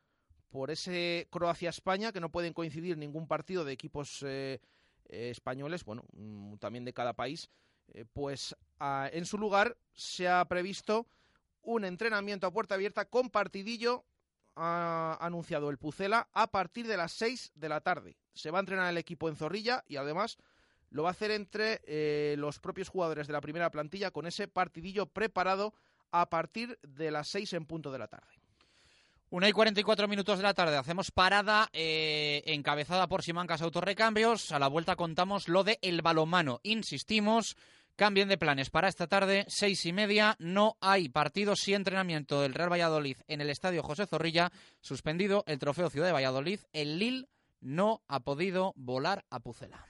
por ese Croacia-España, que no pueden coincidir ningún partido de equipos eh, eh, españoles, bueno, mm, también de cada país, eh, pues en su lugar se ha previsto un entrenamiento a puerta abierta con partidillo, ha anunciado el Pucela, a partir de las 6 de la tarde. Se va a entrenar el equipo en Zorrilla y además lo va a hacer entre eh, los propios jugadores de la primera plantilla con ese partidillo preparado a partir de las 6 en punto de la tarde. Una y 44 minutos de la tarde. Hacemos parada eh, encabezada por Simancas Autorrecambios. A la vuelta contamos lo de el balomano. Insistimos, Cambien de planes para esta tarde, seis y media. No hay partidos y entrenamiento del Real Valladolid en el Estadio José Zorrilla. Suspendido el Trofeo Ciudad de Valladolid. El Lille no ha podido volar a Pucela.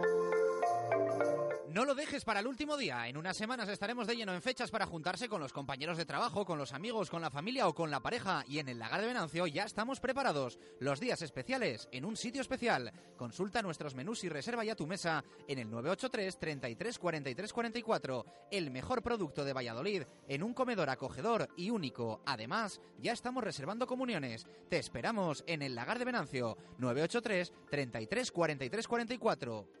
No lo dejes para el último día. En unas semanas estaremos de lleno en fechas para juntarse con los compañeros de trabajo, con los amigos, con la familia o con la pareja. Y en el Lagar de Venancio ya estamos preparados. Los días especiales en un sitio especial. Consulta nuestros menús y reserva ya tu mesa en el 983 33 43 44. El mejor producto de Valladolid en un comedor acogedor y único. Además, ya estamos reservando comuniones. Te esperamos en el Lagar de Venancio 983 33 43 44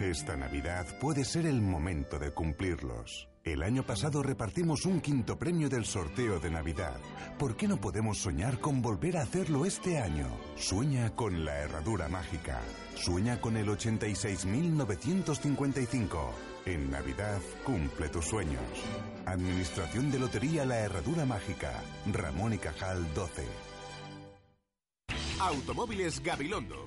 Esta Navidad puede ser el momento de cumplirlos. El año pasado repartimos un quinto premio del sorteo de Navidad. ¿Por qué no podemos soñar con volver a hacerlo este año? Sueña con la herradura mágica. Sueña con el 86.955. En Navidad cumple tus sueños. Administración de Lotería La Herradura Mágica. Ramón y Cajal 12. Automóviles Gabilondo.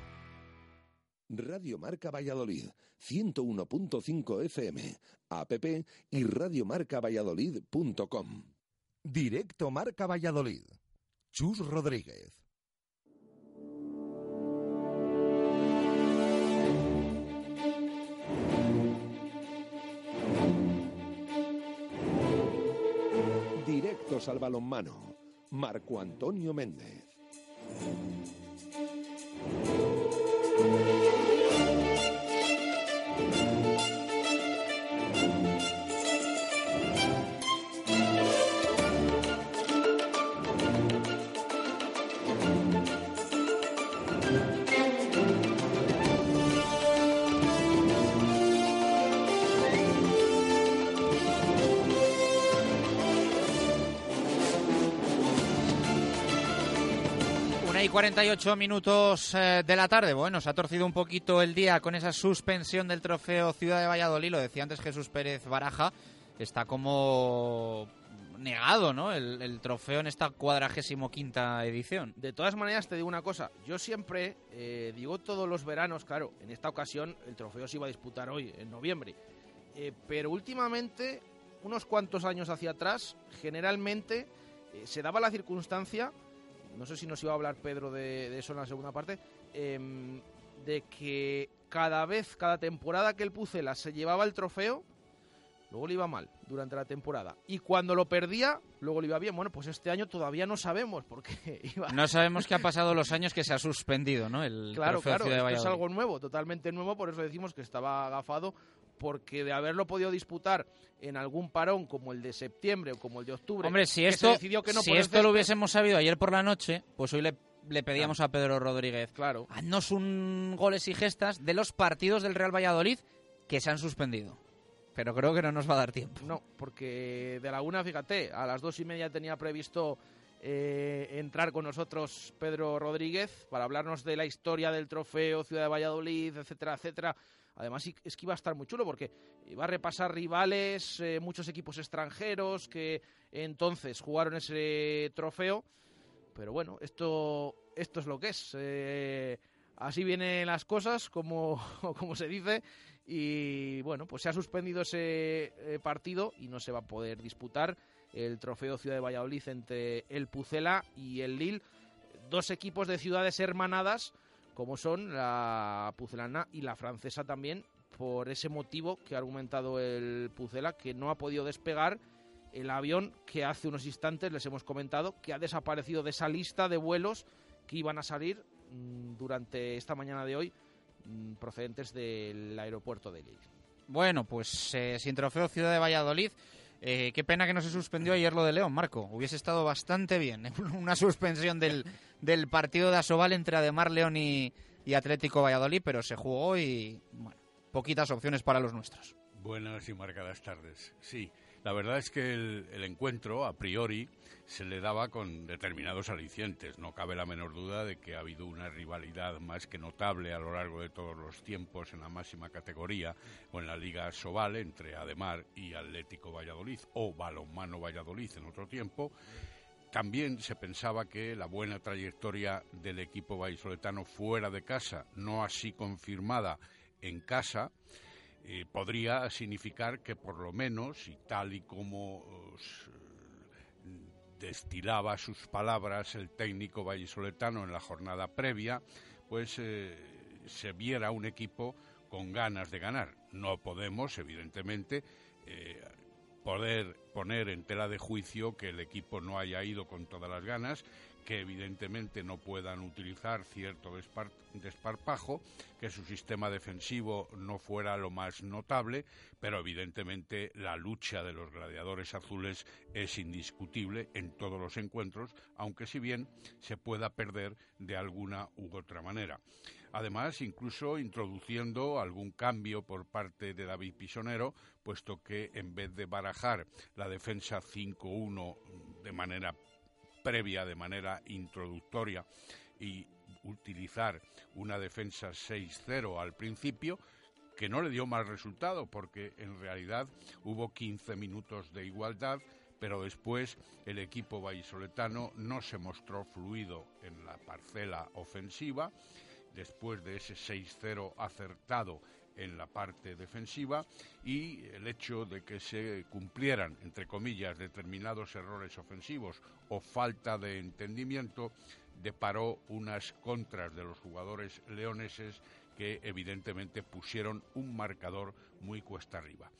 Radio Marca Valladolid, 101.5 FM, app y radiomarcavalladolid.com. Directo Marca Valladolid. Chus Rodríguez. Directos al balonmano. Marco Antonio Méndez. 48 minutos eh, de la tarde. Bueno, se ha torcido un poquito el día con esa suspensión del trofeo Ciudad de Valladolid. Lo decía antes Jesús Pérez Baraja. Está como negado, ¿no? El, trofeo en esta cuadragésimo quinta edición. De todas maneras, te digo una cosa. Yo siempre eh, digo todos los veranos, claro, en esta ocasión el trofeo se iba a disputar hoy, en noviembre. Eh, pero últimamente, unos cuantos años hacia atrás, generalmente se daba la circunstancia, no sé si nos iba a hablar Pedro de, de eso en la segunda parte, em, de que cada vez, cada temporada que el Pucela se llevaba el trofeo, luego le iba mal durante la temporada. Y cuando lo perdía, luego le iba bien. Bueno, pues este año todavía no sabemos porque iba... No sabemos qué ha pasado los años que se ha suspendido, ¿no? El Claro, trofeo claro, Ciudad de es algo nuevo, totalmente nuevo, por eso decimos que estaba agafado, porque de haberlo podido disputar en algún parón como el de septiembre o como el de octubre, Hombre, si que esto, se decidió que no si esto lo hubiésemos sabido ayer por la noche, pues hoy le, le pedíamos a Pedro Rodríguez. Claro. Haznos un goles y gestas de los partidos del Real Valladolid que se han suspendido. Pero creo que no nos va a dar tiempo. No, porque de la una, fíjate, a las dos y media tenía previsto eh, entrar con nosotros Pedro Rodríguez para hablarnos de la historia del trofeo Ciudad de Valladolid, etcétera, etcétera. Además, es que iba a estar muy chulo porque iba a repasar rivales, eh, muchos equipos extranjeros que entonces jugaron ese trofeo. Pero bueno, esto, esto es lo que es. Eh, así vienen las cosas, como, como se dice. Y bueno, pues se ha suspendido ese eh, partido y no se va a poder disputar el trofeo Ciudad de Valladolid entre el Pucela y el Lille. Dos equipos de ciudades hermanadas como son la pucelana y la francesa también, por ese motivo que ha argumentado el Pucela, que no ha podido despegar el avión que hace unos instantes les hemos comentado que ha desaparecido de esa lista de vuelos que iban a salir mm, durante esta mañana de hoy mm, procedentes del aeropuerto de Lille. Bueno, pues eh, sin trofeo Ciudad de Valladolid. Eh, qué pena que no se suspendió ayer lo de León, Marco. Hubiese estado bastante bien una suspensión del, del partido de Asobal entre Ademar León y, y Atlético Valladolid, pero se jugó y, bueno, poquitas opciones para los nuestros. Buenas y marcadas tardes. Sí, la verdad es que el, encuentro, a priori, se le daba con determinados alicientes. No cabe la menor duda de que ha habido una rivalidad más que notable a lo largo de todos los tiempos en la máxima categoría o en la Liga Sobal entre Ademar y Atlético Valladolid o Balonmano Valladolid en otro tiempo. También se pensaba que la buena trayectoria del equipo vallisoletano fuera de casa, no así confirmada en casa, eh, podría significar que por lo menos, y tal y como destilaba sus palabras el técnico vallisoletano en la jornada previa, pues eh, se viera un equipo con ganas de ganar. No podemos, evidentemente, eh, poder poner en tela de juicio que el equipo no haya ido con todas las ganas que evidentemente no puedan utilizar cierto desparpajo, que su sistema defensivo no fuera lo más notable, pero evidentemente la lucha de los gladiadores azules es indiscutible en todos los encuentros, aunque si bien se pueda perder de alguna u otra manera. Además, incluso introduciendo algún cambio por parte de David Pisonero, puesto que en vez de barajar la defensa 5-1 de manera previa de manera introductoria y utilizar una defensa 6-0 al principio, que no le dio mal resultado porque en realidad hubo 15 minutos de igualdad, pero después el equipo vallisoletano no se mostró fluido en la parcela ofensiva, después de ese 6-0 acertado en la parte defensiva y el hecho de que se cumplieran, entre comillas, determinados errores ofensivos o falta de entendimiento, deparó unas contras de los jugadores leoneses que evidentemente pusieron un marcador muy cuesta arriba.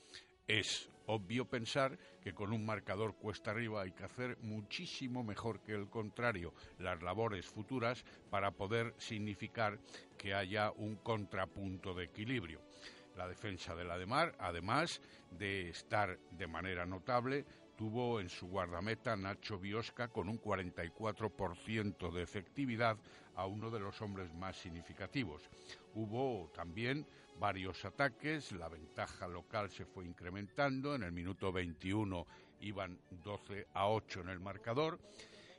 Es obvio pensar que con un marcador cuesta arriba hay que hacer muchísimo mejor que el contrario las labores futuras para poder significar que haya un contrapunto de equilibrio. La defensa de la de Mar, además de estar de manera notable, tuvo en su guardameta Nacho Biosca con un 44% de efectividad a uno de los hombres más significativos. Hubo también varios ataques, la ventaja local se fue incrementando, en el minuto 21 iban 12 a 8 en el marcador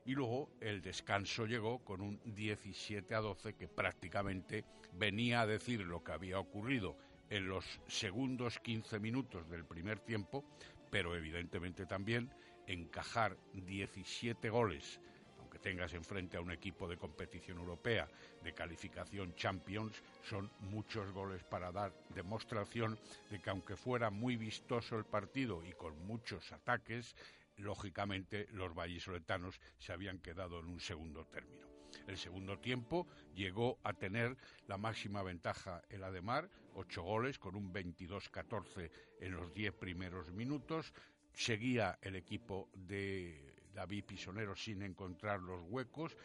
y luego el descanso llegó con un 17 a 12 que prácticamente venía a decir lo que había ocurrido en los segundos 15 minutos del primer tiempo, pero evidentemente también encajar 17 goles tengas enfrente a un equipo de competición europea de calificación Champions, son muchos goles para dar demostración de que aunque fuera muy vistoso el partido y con muchos ataques, lógicamente los vallisoletanos se habían quedado en un segundo término. El segundo tiempo llegó a tener la máxima ventaja el Ademar, ocho goles con un 22-14 en los diez primeros minutos. Seguía el equipo de David Pisonero sin encontrar los huecos.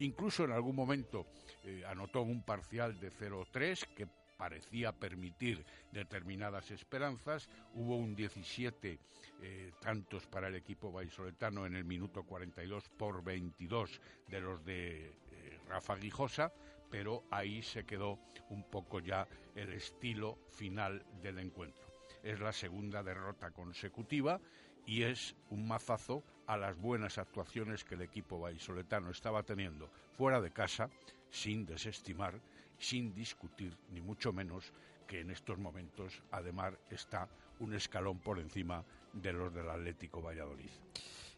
Incluso en algún momento eh, anotó un parcial de 0-3 que parecía permitir determinadas esperanzas. Hubo un 17 eh, tantos para el equipo vallisoletano en el minuto 42 por 22 de los de eh, Rafa Guijosa, pero ahí se quedó un poco ya el estilo final del encuentro. Es la segunda derrota consecutiva y es un mazazo a las buenas actuaciones que el equipo vallisoletano estaba teniendo fuera de casa, sin desestimar, sin discutir, ni mucho menos que en estos momentos además está un escalón por encima de los del Atlético Valladolid.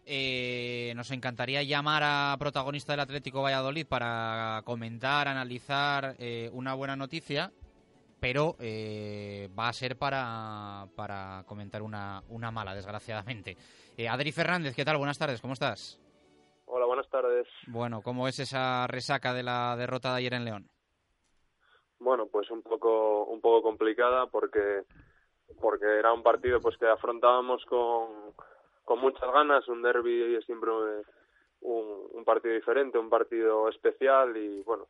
Eh, nos encantaría llamar a protagonista del Atlético Valladolid para comentar, analizar eh, una buena noticia, pero eh, va a ser para, para comentar una, una mala, desgraciadamente. Adri Fernández, ¿qué tal? Buenas tardes, ¿cómo estás? Hola, buenas tardes. Bueno, ¿cómo es esa resaca de la derrota de ayer en León? Bueno, pues un poco, un poco complicada porque, porque era un partido pues que afrontábamos con, con muchas ganas, un derby es siempre un, un partido diferente, un partido especial y bueno,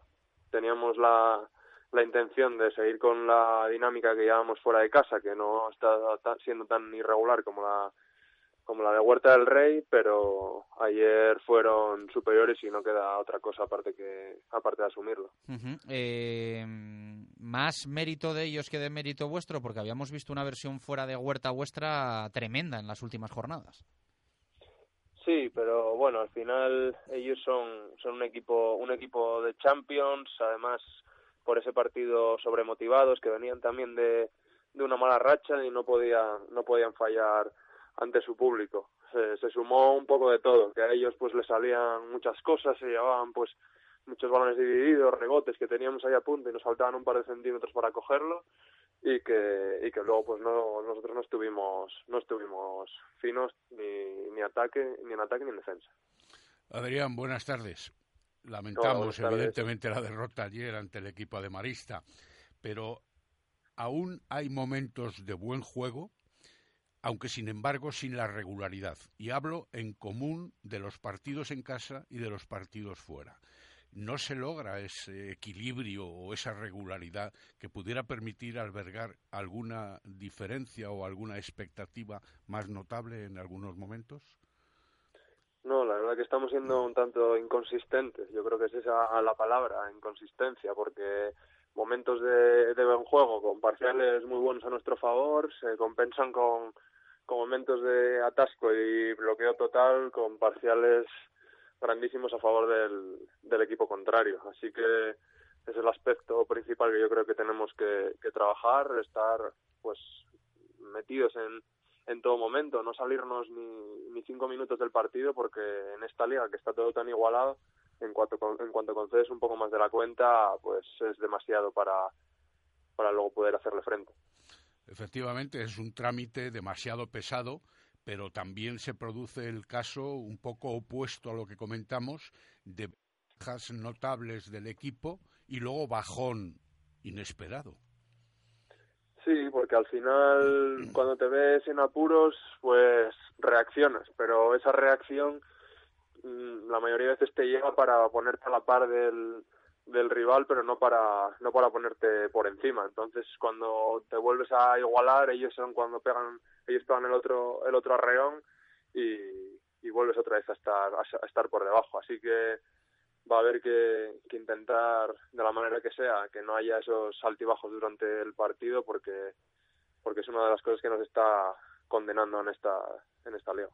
teníamos la, la intención de seguir con la dinámica que llevábamos fuera de casa, que no está siendo tan irregular como la como la de Huerta del Rey, pero ayer fueron superiores y no queda otra cosa aparte que aparte de asumirlo. Eh, más mérito de ellos que de mérito vuestro, porque habíamos visto una versión fuera de Huerta vuestra tremenda en las últimas jornadas. Sí, pero bueno, al final ellos son son un equipo un equipo de Champions, además por ese partido sobremotivados que venían también de, de una mala racha y no podían no podían fallar ante su público. Se, sumó un poco de todo, que a ellos pues les salían muchas cosas, se llevaban pues muchos balones divididos, rebotes que teníamos ahí a punto y nos faltaban un par de centímetros para cogerlo y que y que luego pues no nosotros no estuvimos no estuvimos finos ni ni ataque ni en ataque ni en defensa. Adrián, buenas tardes. Lamentamos evidentemente la derrota ayer ante el equipo de Marista, pero aún hay momentos de buen juego aunque sin embargo sin la regularidad. Y hablo en común de los partidos en casa y de los partidos fuera. No se logra ese equilibrio o esa regularidad que pudiera permitir albergar alguna diferencia o alguna expectativa más notable en algunos momentos. No, la verdad que estamos siendo un tanto inconsistentes. Yo creo que es esa la palabra, inconsistencia, porque momentos de, de buen juego con parciales muy buenos a nuestro favor se compensan con con momentos de atasco y bloqueo total con parciales grandísimos a favor del, del equipo contrario. Así que es el aspecto principal que yo creo que tenemos que, que trabajar, estar pues metidos en, en todo momento, no salirnos ni, ni cinco minutos del partido porque en esta liga que está todo tan igualado, en cuanto, en cuanto concedes un poco más de la cuenta, pues es demasiado para, para luego poder hacerle frente. Efectivamente, es un trámite demasiado pesado, pero también se produce el caso un poco opuesto a lo que comentamos de bajas notables del equipo y luego bajón inesperado. Sí, porque al final cuando te ves en apuros, pues reaccionas, pero esa reacción mm, la mayoría de veces te llega para ponerte a la par del, del rival, pero no para no para ponerte por encima. Entonces, cuando te vuelves a igualar, ellos son cuando pegan, ellos pegan el otro el otro arreón y, y vuelves otra vez a estar a estar por debajo. Así que va a haber que, intentar de la manera que sea que no haya esos altibajos durante el partido porque porque es una de las cosas que nos está condenando en esta en esta liga.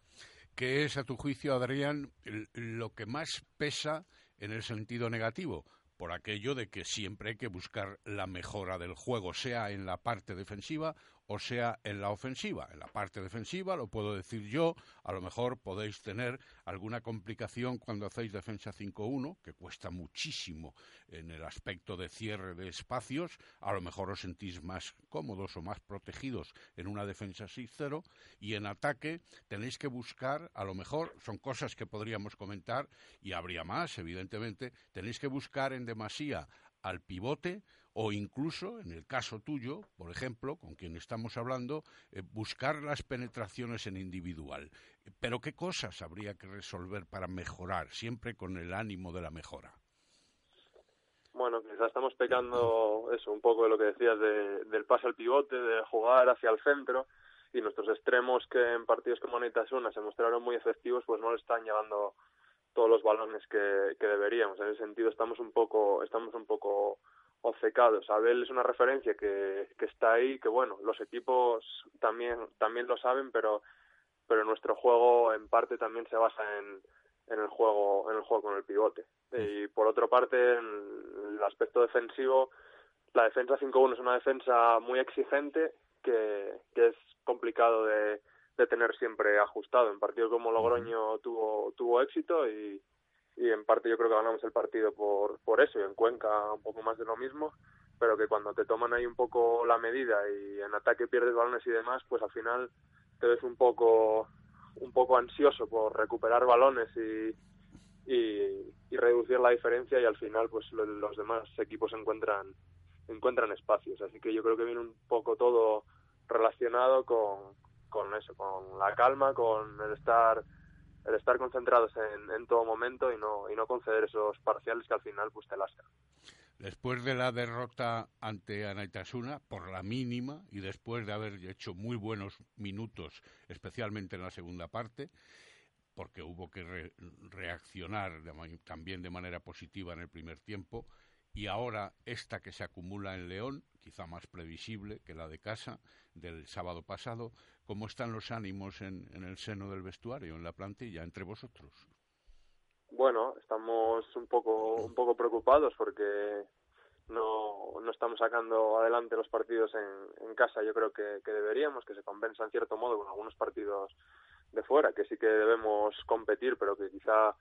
¿Qué es a tu juicio, Adrián, lo que más pesa en el sentido negativo? por aquello de que siempre hay que buscar la mejora del juego, sea en la parte defensiva o sea en la ofensiva. En la parte defensiva, lo puedo decir yo, a lo mejor podéis tener alguna complicación cuando hacéis defensa 5-1, que cuesta muchísimo en el aspecto de cierre de espacios, a lo mejor os sentís más cómodos o más protegidos en una defensa 6-0, y en ataque tenéis que buscar, a lo mejor son cosas que podríamos comentar, y habría más, evidentemente, tenéis que buscar en demasía al pivote o incluso, en el caso tuyo, por ejemplo, con quien estamos hablando, eh, buscar las penetraciones en individual. Pero ¿qué cosas habría que resolver para mejorar, siempre con el ánimo de la mejora? Bueno, quizás estamos pecando eso, un poco de lo que decías de, del pase al pivote, de jugar hacia el centro, y nuestros extremos que en partidos como Neitasuna se mostraron muy efectivos, pues no le están llevando todos los balones que, que deberíamos. En ese sentido estamos un poco, estamos un poco obcecados. Abel es una referencia que, que está ahí, que bueno, los equipos también, también lo saben, pero pero nuestro juego en parte también se basa en, en el juego en el juego con el pivote. Y por otra parte, en el aspecto defensivo, la defensa 5-1 es una defensa muy exigente que, que es complicado de, de tener siempre ajustado. En partidos como Logroño tuvo, tuvo éxito y, y en parte yo creo que ganamos el partido por, por eso y en Cuenca un poco más de lo mismo pero que cuando te toman ahí un poco la medida y en ataque pierdes balones y demás pues al final te ves un poco un poco ansioso por recuperar balones y, y, reducir la diferencia y al final pues lo- los demás equipos encuentran encuentran espacios. Así que yo creo que viene un poco todo relacionado con, con eso con la calma con el estar el estar concentrados en, todo momento y no y no conceder esos parciales que al final pues te Después de la derrota ante Anaitasuna, por la mínima, y después de haber hecho muy buenos minutos, especialmente en la segunda parte, porque hubo que re- reaccionar también de manera positiva en el primer tiempo, y ahora esta que se acumula en León, quizá más previsible que la de casa del sábado pasado, ¿cómo están los ánimos en, el seno del vestuario, en la plantilla, entre vosotros? Bueno, estamos un poco un poco preocupados porque no, no estamos sacando adelante los partidos en, en casa. Yo creo que, que deberíamos, que se compensa en cierto modo con algunos partidos de fuera, que sí que debemos competir, pero que quizá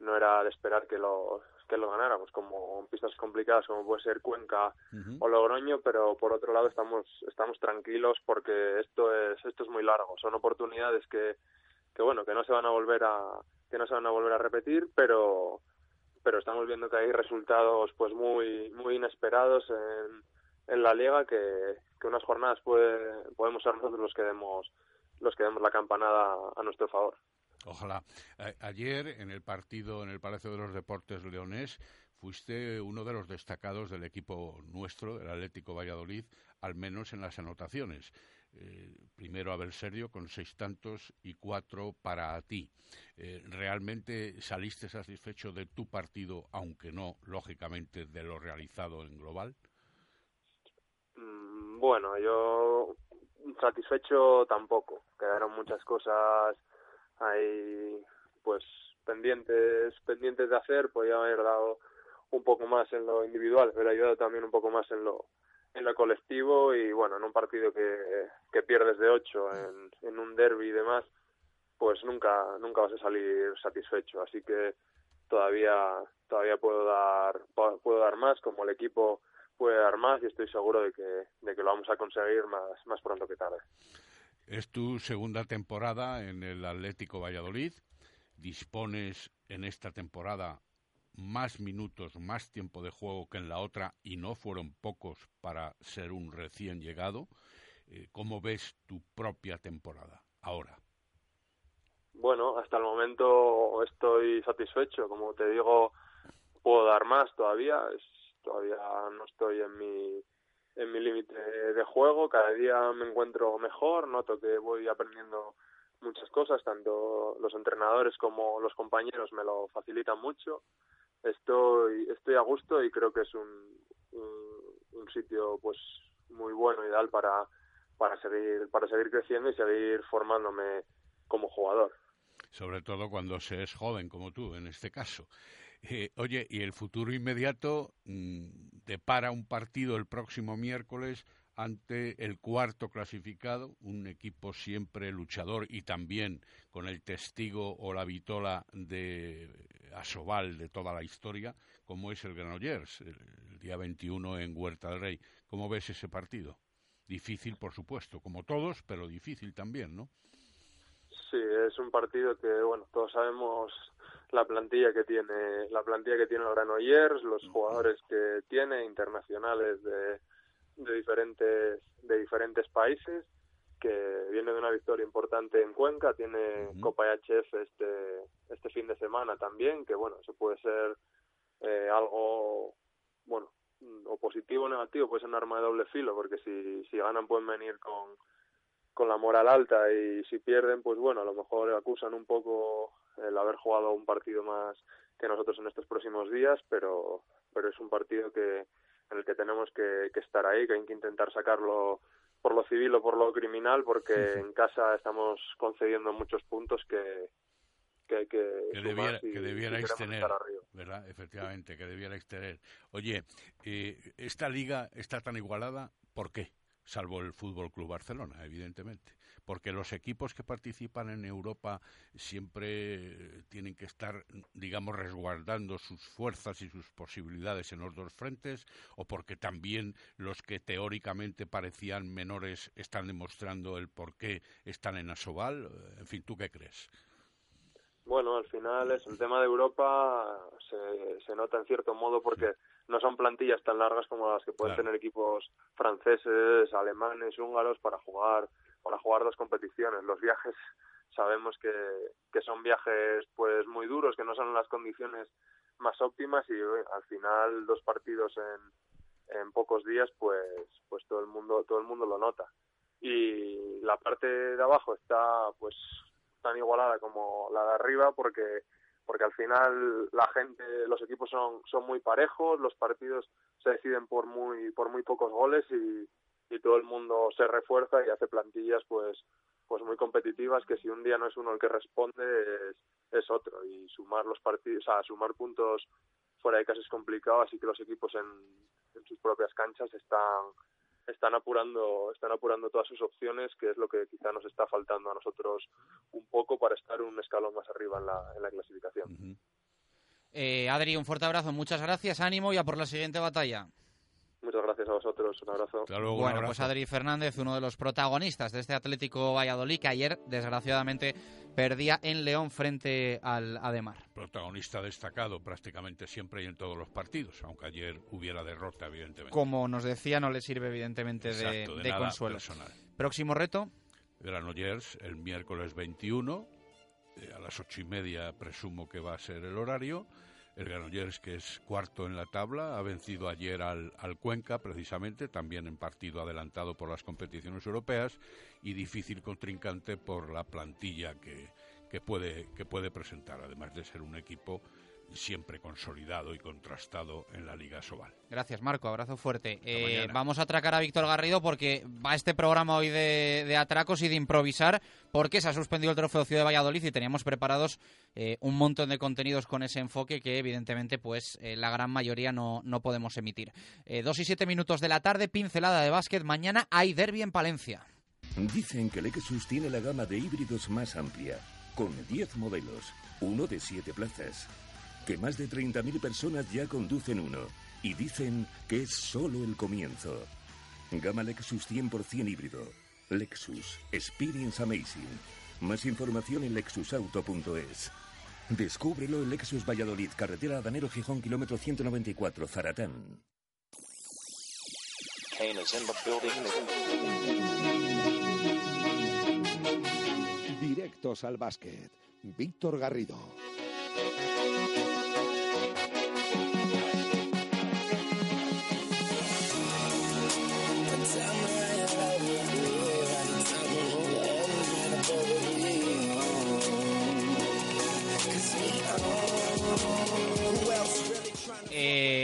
no era de esperar que lo, que lo ganáramos, como en pistas complicadas como puede ser Cuenca o Logroño, pero por otro lado estamos estamos tranquilos porque esto es esto es muy largo, son oportunidades que que bueno, que no se van a volver a que no se van a volver a repetir, pero pero estamos viendo que hay resultados pues muy muy inesperados en, en la liga que, que unas jornadas puede, podemos ser nosotros los que demos los que demos la campanada a nuestro favor. Ojalá. Ayer, en el partido en el Palacio de los Deportes Leonés, fuiste uno de los destacados del equipo nuestro, el Atlético Valladolid, al menos en las anotaciones. Eh, primero Abel Sergio con seis tantos y cuatro para ti. Eh, ¿Realmente saliste satisfecho de tu partido, aunque no, lógicamente, de lo realizado en global? Mm, Bueno, yo satisfecho tampoco. Quedaron muchas cosas ahí, pues pendientes, pendientes de hacer. Podía haber dado un poco más en lo individual, pero ayudado también un poco más en lo en lo colectivo y bueno, en un partido que, que pierdes de ocho en, en un derby y demás, pues nunca nunca vas a salir satisfecho. Así que todavía todavía puedo dar puedo dar más como el equipo puede dar más y estoy seguro de que, de que lo vamos a conseguir más, más pronto que tarde. Es tu segunda temporada en el Atlético Valladolid. Dispones en esta temporada más minutos, más tiempo de juego que en la otra y no fueron pocos para ser un recién llegado. Eh, ¿Cómo ves tu propia temporada ahora? Bueno, hasta el momento estoy satisfecho. Como te digo, puedo dar más todavía. Es, todavía no estoy en mi en mi límite de juego. Cada día me encuentro mejor. Noto que voy aprendiendo muchas cosas. Tanto los entrenadores como los compañeros me lo facilitan mucho. Estoy estoy a gusto y creo que es un, un, sitio pues muy bueno, ideal para para seguir para seguir creciendo y seguir formándome como jugador. Sobre todo cuando se es joven como tú, en este caso. Eh, oye, ¿y el futuro inmediato mm, depara un partido el próximo miércoles ante el cuarto clasificado, un equipo siempre luchador y también con el testigo o la vitola de Asobal de toda la historia, como es el Granollers, el, el día 21 en Huerta del Rey. ¿Cómo ves ese partido? Difícil, por supuesto, como todos, pero difícil también, ¿no? Sí, es un partido que, bueno, todos sabemos la plantilla que tiene, la plantilla que tiene el Granollers, los jugadores que tiene, internacionales de, de diferentes, de diferentes países, que viene de una victoria importante en Cuenca, tiene Copa IHF este, este fin de semana también, que bueno, eso puede ser eh, algo, bueno, o positivo o negativo, puede ser un arma de doble filo, porque si, si ganan pueden venir con, con la moral alta y si pierden, pues bueno, a lo mejor acusan un poco el haber jugado un partido más que nosotros en estos próximos días, pero, pero es un partido que en el que tenemos que, que estar ahí, que hay que intentar sacarlo por lo civil o por lo criminal, porque en casa estamos concediendo muchos puntos que, que hay que, que, debiera, si- que debierais tener. ¿verdad? Efectivamente, que debierais tener. Oye, eh, esta liga está tan igualada, ¿por qué? Salvo el Fútbol Club Barcelona, evidentemente. Porque los equipos que participan en Europa siempre eh, tienen que estar, digamos, resguardando sus fuerzas y sus posibilidades en los dos frentes, o porque también los que teóricamente parecían menores están demostrando el por qué están en Asobal. En fin, ¿tú qué crees? Bueno, al final es el tema de Europa se, se nota en cierto modo porque no son plantillas tan largas como las que pueden Claro. tener equipos franceses, alemanes, húngaros para jugar para jugar dos competiciones. Los viajes sabemos que, que son viajes pues muy duros, que no son las condiciones más óptimas y al final dos partidos en, en pocos días pues pues todo el mundo todo el mundo lo nota y la parte de abajo está pues tan igualada como la de arriba porque porque al final la gente los equipos son son muy parejos los partidos se deciden por muy por muy pocos goles y, y todo el mundo se refuerza y hace plantillas pues pues muy competitivas que si un día no es uno el que responde es, es otro. Y sumar los partidos o sea sumar puntos fuera de casa es complicado así que los equipos en, en sus propias canchas están están apurando están apurando todas sus opciones que es lo que quizá nos está faltando a nosotros un poco para estar un escalón más arriba en la, en la clasificación. Eh, Adri, un fuerte abrazo, muchas gracias, ánimo y a por la siguiente batalla. Muchas gracias a vosotros un abrazo bueno, pues Adri Fernández, uno de los protagonistas de este Atlético Valladolid, que ayer, desgraciadamente, perdía en León frente al Ademar. protagonista destacado prácticamente siempre y en todos los partidos, aunque ayer hubiera derrota, evidentemente. Como nos decía, no le sirve, evidentemente, de, Exacto, de de nada consuelo. personal. Próximo reto, Granollers el miércoles 21, eh, a las ocho y media presumo que va a ser el horario. El Granollers, que es cuarto en la tabla, ha vencido ayer al, al Cuenca, precisamente, también en partido adelantado por las competiciones europeas, y difícil contrincante por la plantilla que, puede, que puede presentar, además de ser un equipo siempre consolidado y contrastado en la Liga Sobal. Gracias, Marco. Abrazo fuerte. Eh, vamos a atracar a Víctor Garrido porque va este programa hoy de, de atracos y de improvisar porque se ha suspendido el Trofeo Ciudad de Valladolid y teníamos preparados eh, un montón de contenidos con ese enfoque que evidentemente pues eh, la gran mayoría no, no podemos emitir. Eh, dos y siete minutos de la tarde, pincelada de básquet. Mañana hay derby en Palencia. Dicen que Lexus tiene la gama de híbridos más amplia, con 10 modelos, uno de 7 plazas. Que más de 30.000 personas ya conducen uno. Y dicen que es solo el comienzo. Gama Lexus 100% híbrido. Lexus. Experience Amazing. Más información en lexusauto.es. Descúbrelo en Lexus Valladolid, carretera Danero Gijón, kilómetro 194, Zaratán. Directos al básquet. Víctor Garrido.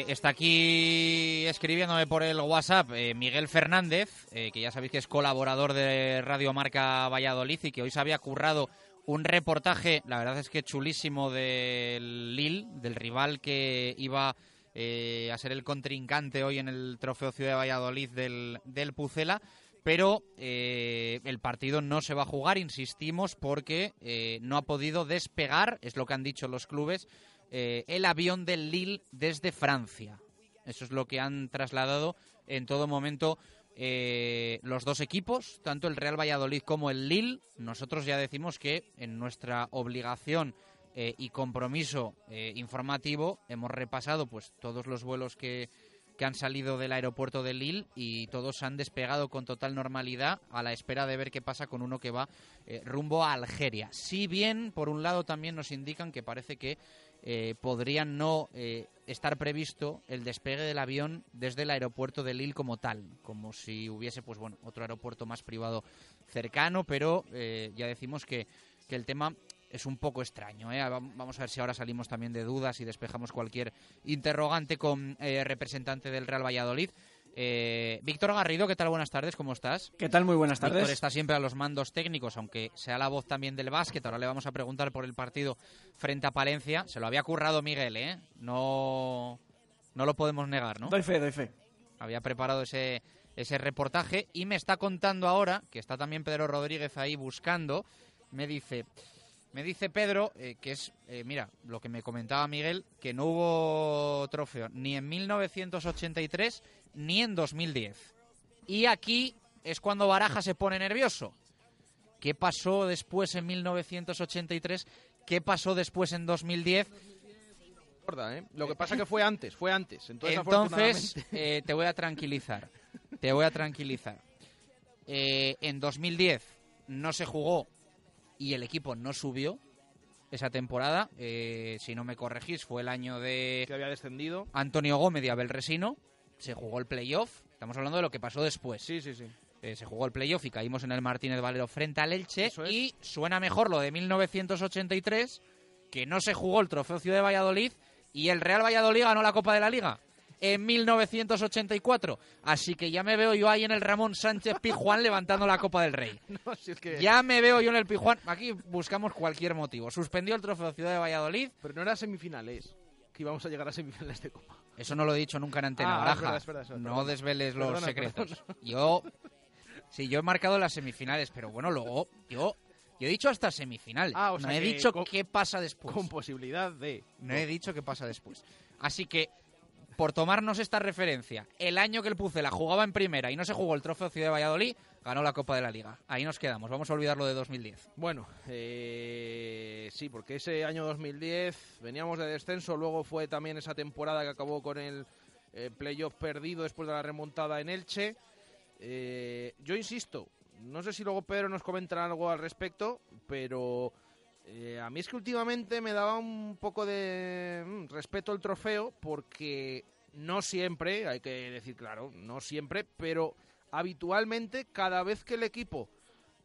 Está aquí escribiéndome por el WhatsApp eh, Miguel Fernández, eh, que ya sabéis que es colaborador de Radio Marca Valladolid y que hoy se había currado un reportaje, la verdad es que chulísimo del Lille, del rival que iba eh, a ser el contrincante hoy en el Trofeo Ciudad de Valladolid del, Pucela. Pero el partido no se va a jugar, insistimos, porque no ha podido despegar, es lo que han dicho los clubes, eh, el avión del Lille desde Francia. Eso es lo que han trasladado en todo momento eh, los dos equipos, tanto el Real Valladolid como el Lille. Nosotros ya decimos que en nuestra obligación eh, y compromiso informativo hemos repasado pues todos los vuelos que, que han salido del aeropuerto de Lille y todos han despegado con total normalidad a la espera de ver qué pasa con uno que va rumbo a Algeria. Si bien, por un lado, también nos indican que parece que eh, podría no eh, estar previsto el despegue del avión desde el aeropuerto de Lille como tal, como si hubiese pues bueno otro aeropuerto más privado cercano, pero eh, ya decimos que, que el tema es un poco extraño. ¿eh? Vamos a ver si ahora salimos también de dudas y despejamos cualquier interrogante con representante del Real Valladolid. Eh, Víctor Garrido, ¿qué tal? Buenas tardes, ¿cómo estás? ¿Qué tal? Muy buenas tardes. Víctor está siempre a los mandos técnicos, aunque sea la voz también del básquet. Ahora le vamos a preguntar por el partido frente a Palencia. Se lo había currado Miguel, ¿eh? No, no lo podemos negar, ¿no? Doy fe, doy fe. Había preparado ese, ese reportaje y me está contando ahora, que está también Pedro Rodríguez ahí buscando, me dice... Me dice Pedro eh, que es, eh, mira, lo que me comentaba Miguel, que no hubo trofeo ni en 1983 ni en 2010. Y aquí es cuando Baraja se pone nervioso. ¿Qué pasó después en 1983? ¿Qué pasó después en 2010? ¿eh? Lo que pasa que fue antes, fue antes. Entonces, Entonces eh, te voy a tranquilizar. Te voy a tranquilizar. Eh, en 2010 no se jugó y el equipo no subió esa temporada. Si no me corregís, fue el año de... Que había descendido. Antonio Gómez y Abel Resino. Se jugó el playoff. Estamos hablando de lo que pasó después. Sí, sí, sí. Eh, se jugó el playoff y caímos en el Martínez Valero frente al Elche. Y suena mejor lo de 1983, que no se jugó el Trofeo Ciudad de Valladolid y el Real Valladolid ganó la Copa de la Liga en 1984. Así que ya me veo yo ahí en el Ramón Sánchez Pijuán levantando la Copa del Rey. Ya me veo yo en el Pijuán. Aquí buscamos cualquier motivo. Suspendió el trofeo Ciudad de Valladolid. Pero no era semifinales. Que íbamos a llegar a semifinales de Copa. Eso no lo he dicho nunca en antena, Ah, Baraja. es verdad, es verdad, es verdad, no perdona. desveles los Perdona, secretos. perdona. Yo. Sí, yo he marcado las semifinales, pero bueno, luego. Yo. Yo he dicho hasta semifinales. Ah, o no sea he que dicho con- qué pasa después. Con posibilidad de... No he dicho qué pasa después. Así que, por tomarnos esta referencia, el año que el Pucela jugaba en primera y no se jugó el trofeo Ciudad de Valladolid, ganó la Copa de la Liga. Ahí nos quedamos. Vamos a olvidar lo de 2010. Bueno, eh, sí, porque ese año 2010 veníamos de descenso, luego fue también esa temporada que acabó con el eh, playoff perdido después de la remontada en Elche. Eh, yo insisto, no sé si luego Pedro nos comentará algo al respecto, pero eh, a mí es que últimamente me daba un poco de mm, respeto el trofeo porque no siempre, hay que decir claro, no siempre, pero habitualmente cada vez que el equipo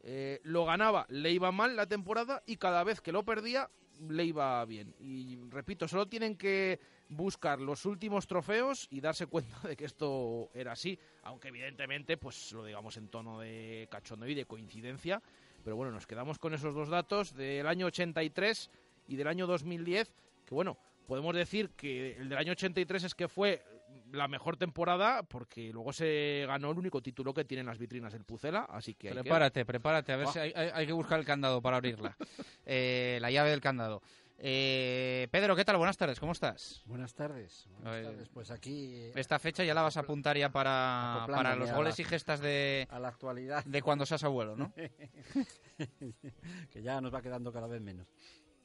eh, lo ganaba le iba mal la temporada y cada vez que lo perdía le iba bien. Y repito, solo tienen que buscar los últimos trofeos y darse cuenta de que esto era así, aunque evidentemente pues lo digamos en tono de cachondo y de coincidencia, pero bueno, nos quedamos con esos dos datos del año 83 y del año 2010, que bueno, podemos decir que el del año 83 es que fue la mejor temporada porque luego se ganó el único título que tienen las vitrinas del Pucela, así que hay que- Prepárate, prepárate. A ver Ah. si hay, hay- hay que buscar el candado para abrirla. Eh, la llave del candado. Eh, Pedro, ¿qué tal? Buenas tardes, ¿cómo estás? Buenas tardes. Buenas Eh, tardes. Pues aquí eh, Esta fecha ya la vas a apuntar ya para, para los goles la- y gestas de, a la actualidad. de cuando seas abuelo, ¿no? que ya nos va quedando cada vez menos.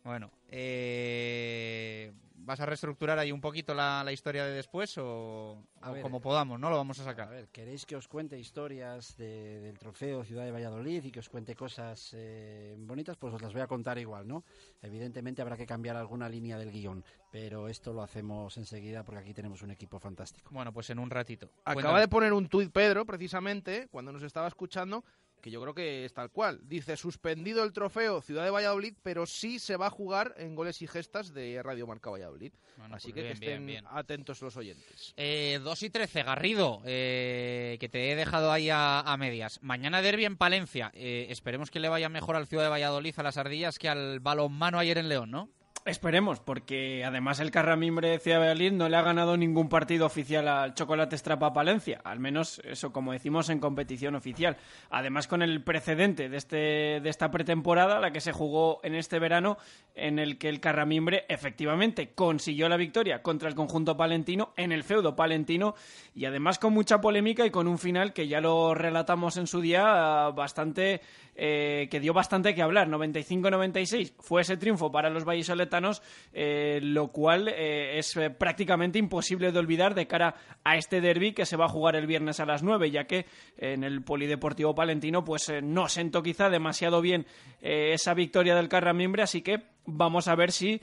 Bueno, eh, ¿vas a reestructurar ahí un poquito la, la historia de después o, o ver, como podamos, no? Lo vamos a sacar. A ver, ¿queréis que os cuente historias de- del trofeo Ciudad de Valladolid y que os cuente cosas eh, bonitas? Pues os las voy a contar igual, ¿no? Evidentemente habrá que cambiar alguna línea del guion, pero esto lo hacemos enseguida porque aquí tenemos un equipo fantástico. Bueno, pues en un ratito. Acaba de poner un tuit Pedro, precisamente, cuando nos estaba escuchando, que yo creo que es tal cual. Dice, suspendido el trofeo Ciudad de Valladolid, pero sí se va a jugar en goles y gestas de Radio Marca Valladolid. Así pues que, bien, que estén bien, bien. atentos los oyentes. Eh, 2 y 13, Garrido, eh, que te he dejado ahí a, a medias. Mañana derbi en Palencia. Eh, esperemos que le vaya mejor al Ciudad de Valladolid a las ardillas que al balonmano ayer en León, ¿no? Esperemos, porque además el Carramimbre de Ciudad Valladolid no le ha ganado ningún partido oficial al Chocolate Estrapa Palencia, al menos eso como decimos en competición oficial. Además con el precedente de, este, de esta pretemporada, la que se jugó en este verano, en el que el Carramimbre efectivamente consiguió la victoria contra el conjunto palentino en el feudo palentino y además con mucha polémica y con un final que ya lo relatamos en su día bastante eh, que dio bastante que hablar. 95-96 fue ese triunfo para los vallisoletanos, eh, lo cual eh, es prácticamente imposible de olvidar de cara a este derby que se va a jugar el viernes a las 9, ya que en el Polideportivo Palentino pues no sentó quizá demasiado bien esa victoria del Carramimbre, así que vamos a ver si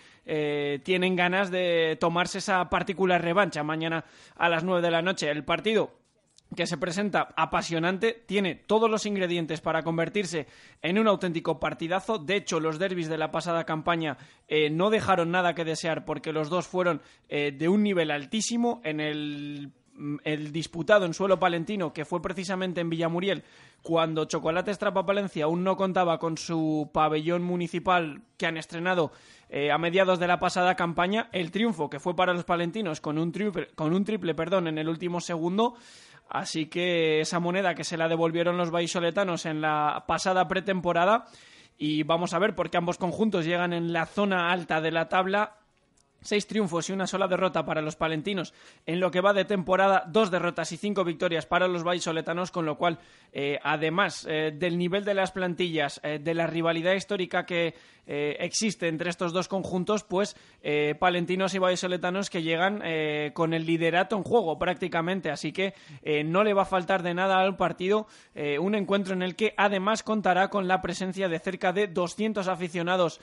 tienen ganas de tomarse esa particular revancha mañana a las 9 de la noche. El partido que se presenta apasionante, tiene todos los ingredientes para convertirse en un auténtico partidazo. De hecho, los derbis de la pasada campaña eh, no dejaron nada que desear porque los dos fueron eh, de un nivel altísimo. En el mm, el disputado en suelo palentino, que fue precisamente en Villamuriel, cuando Chocolates Trapa Palencia aún no contaba con su pabellón municipal que han estrenado eh, a mediados de la pasada campaña, el triunfo que fue para los palentinos con un triple, con un triple perdón, en el último segundo. Así que esa moneda que se la devolvieron los vallisoletanos en la pasada pretemporada y vamos a ver por qué ambos conjuntos llegan en la zona alta de la tabla. Seis triunfos y una sola derrota para los palentinos en lo que va de temporada, dos derrotas y cinco victorias para los vallisoletanos, con lo cual, eh, además eh, del nivel de las plantillas, eh, de la rivalidad histórica que existe entre estos dos conjuntos, pues palentinos y vallisoletanos que llegan con el liderato en juego prácticamente, así que no le va a faltar de nada al partido, un encuentro en el que además contará con la presencia de cerca de 200 aficionados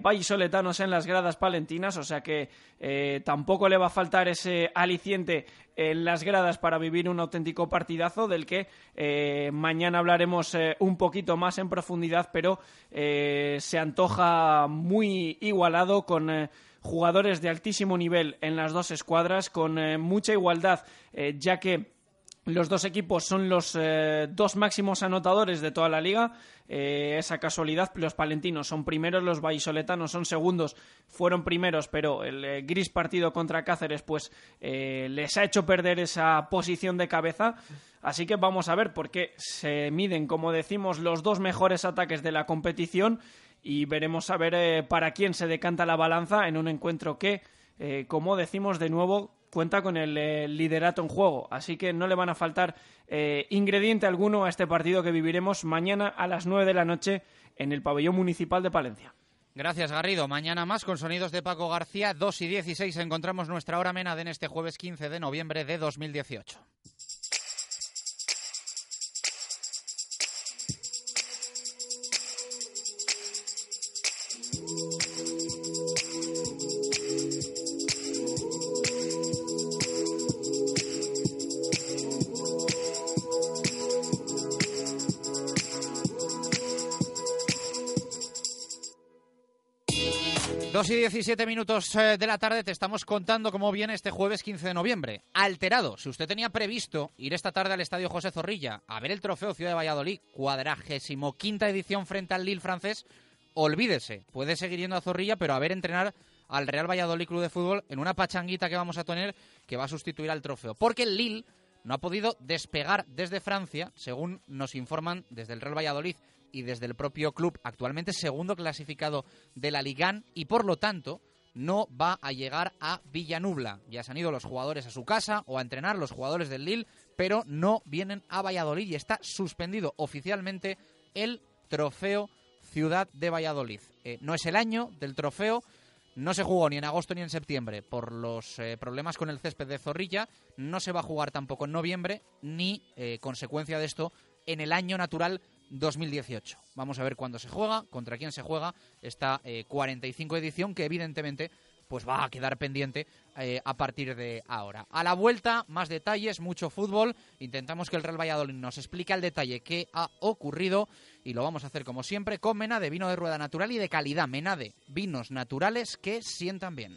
vallisoletanos en las gradas palentinas, o sea que eh, tampoco le va a faltar ese aliciente en las gradas para vivir un auténtico partidazo del que eh, mañana hablaremos eh, un poquito más en profundidad, pero se antoja muy igualado con jugadores de altísimo nivel en las dos escuadras, con mucha igualdad, ya que los dos equipos son los dos máximos anotadores de toda la liga. Eh, esa casualidad. Los palentinos son primeros, los vallisoletanos son segundos, fueron primeros, pero el eh, gris partido contra Cáceres pues eh, les ha hecho perder esa posición de cabeza. Así que vamos a ver por qué se miden, como decimos, los dos mejores ataques de la competición y veremos a ver para quién se decanta la balanza en un encuentro que, como decimos de nuevo, cuenta con el eh, liderato en juego, así que no le van a faltar eh, ingrediente alguno a este partido que viviremos mañana a las 9 de la noche en el pabellón municipal de Palencia. Gracias, Garrido. Mañana más con sonidos de Paco García. 2 y 16 encontramos nuestra hora menada en este jueves 15 de noviembre de 2018. Y 17 minutos eh, de la tarde te estamos contando cómo viene este jueves 15 de noviembre. Alterado, si usted tenía previsto ir esta tarde al Estadio José Zorrilla a ver el trofeo Ciudad de Valladolid, cuadragésimo quinta edición frente al Lille francés, olvídese, puede seguir yendo a Zorrilla, pero a ver entrenar al Real Valladolid Club de Fútbol en una pachanguita que vamos a tener que va a sustituir al trofeo. Porque el Lille no ha podido despegar desde Francia, según nos informan desde el Real Valladolid y desde el propio club, actualmente segundo clasificado de la Ligan y por lo tanto no va a llegar a Villanubla. Ya se han ido los jugadores a su casa o a entrenar los jugadores del Lille, pero no vienen a Valladolid y está suspendido oficialmente el trofeo Ciudad de Valladolid. Eh, no es el año del trofeo, no se jugó ni en agosto ni en septiembre por los eh, problemas con el césped de Zorrilla, no se va a jugar tampoco en noviembre, ni eh, consecuencia de esto en el año natural 2018. Vamos a ver cuándo se juega, contra quién se juega esta 45 edición que evidentemente pues va a quedar pendiente eh, a partir de ahora. A la vuelta, más detalles, mucho fútbol. Intentamos que el Real Valladolid nos explique al detalle qué ha ocurrido y lo vamos a hacer como siempre con Menade, vino de rueda natural y de calidad. Menade, vinos naturales que sientan bien.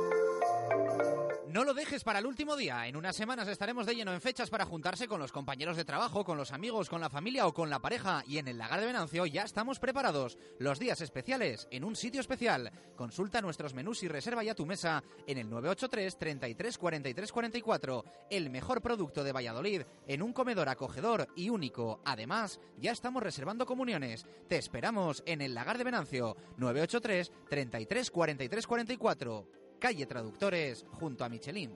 No lo dejes para el último día. En unas semanas estaremos de lleno en fechas para juntarse con los compañeros de trabajo, con los amigos, con la familia o con la pareja. Y en el Lagar de Venancio ya estamos preparados. Los días especiales en un sitio especial. Consulta nuestros menús y reserva ya tu mesa en el 983 33 43 44. El mejor producto de Valladolid en un comedor acogedor y único. Además, ya estamos reservando comuniones. Te esperamos en el Lagar de Venancio 983 33 43 44 calle Traductores, junto a Michelin.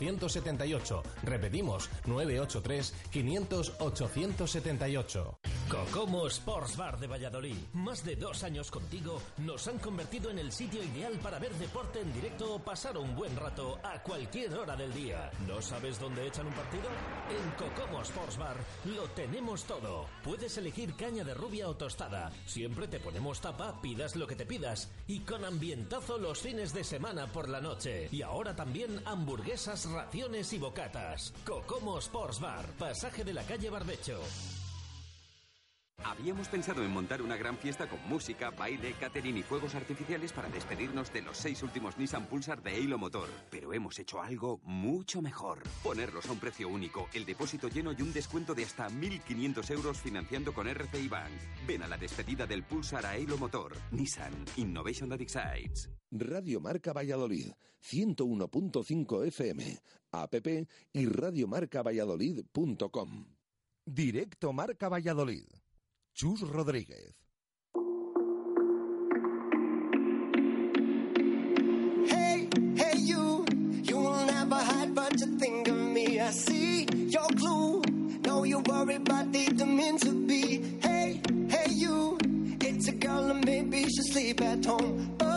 878. Repetimos, 983 500 878. Cocomo Sports Bar de Valladolid. Más de dos años contigo nos han convertido en el sitio ideal para ver deporte en directo o pasar un buen rato a cualquier hora del día. ¿No sabes dónde echan un partido? En Cocomo Sports Bar lo tenemos todo. Puedes elegir caña de rubia o tostada. Siempre te ponemos tapa, pidas lo que te pidas. Y con ambientazo los fines de semana por la noche. Y ahora también hamburguesas, raciones y bocatas. Cocomo Sports Bar, pasaje de la calle Barbecho. Habíamos pensado en montar una gran fiesta con música, baile, catering y fuegos artificiales para despedirnos de los seis últimos Nissan Pulsar de Halo Motor. Pero hemos hecho algo mucho mejor. Ponerlos a un precio único, el depósito lleno y un descuento de hasta 1.500 euros financiando con RCI Bank. Ven a la despedida del Pulsar a Halo Motor. Nissan Innovation that excites. Radio Marca Valladolid, 101.5 FM, app y radiomarcavalladolid.com. Directo Marca Valladolid. Chus Rodríguez. Hey, hey, you, you will never hide, but you think of me. I see your clue. Know you worry, but don't mean to be. Hey, hey, you, it's a girl and maybe she sleep at home, but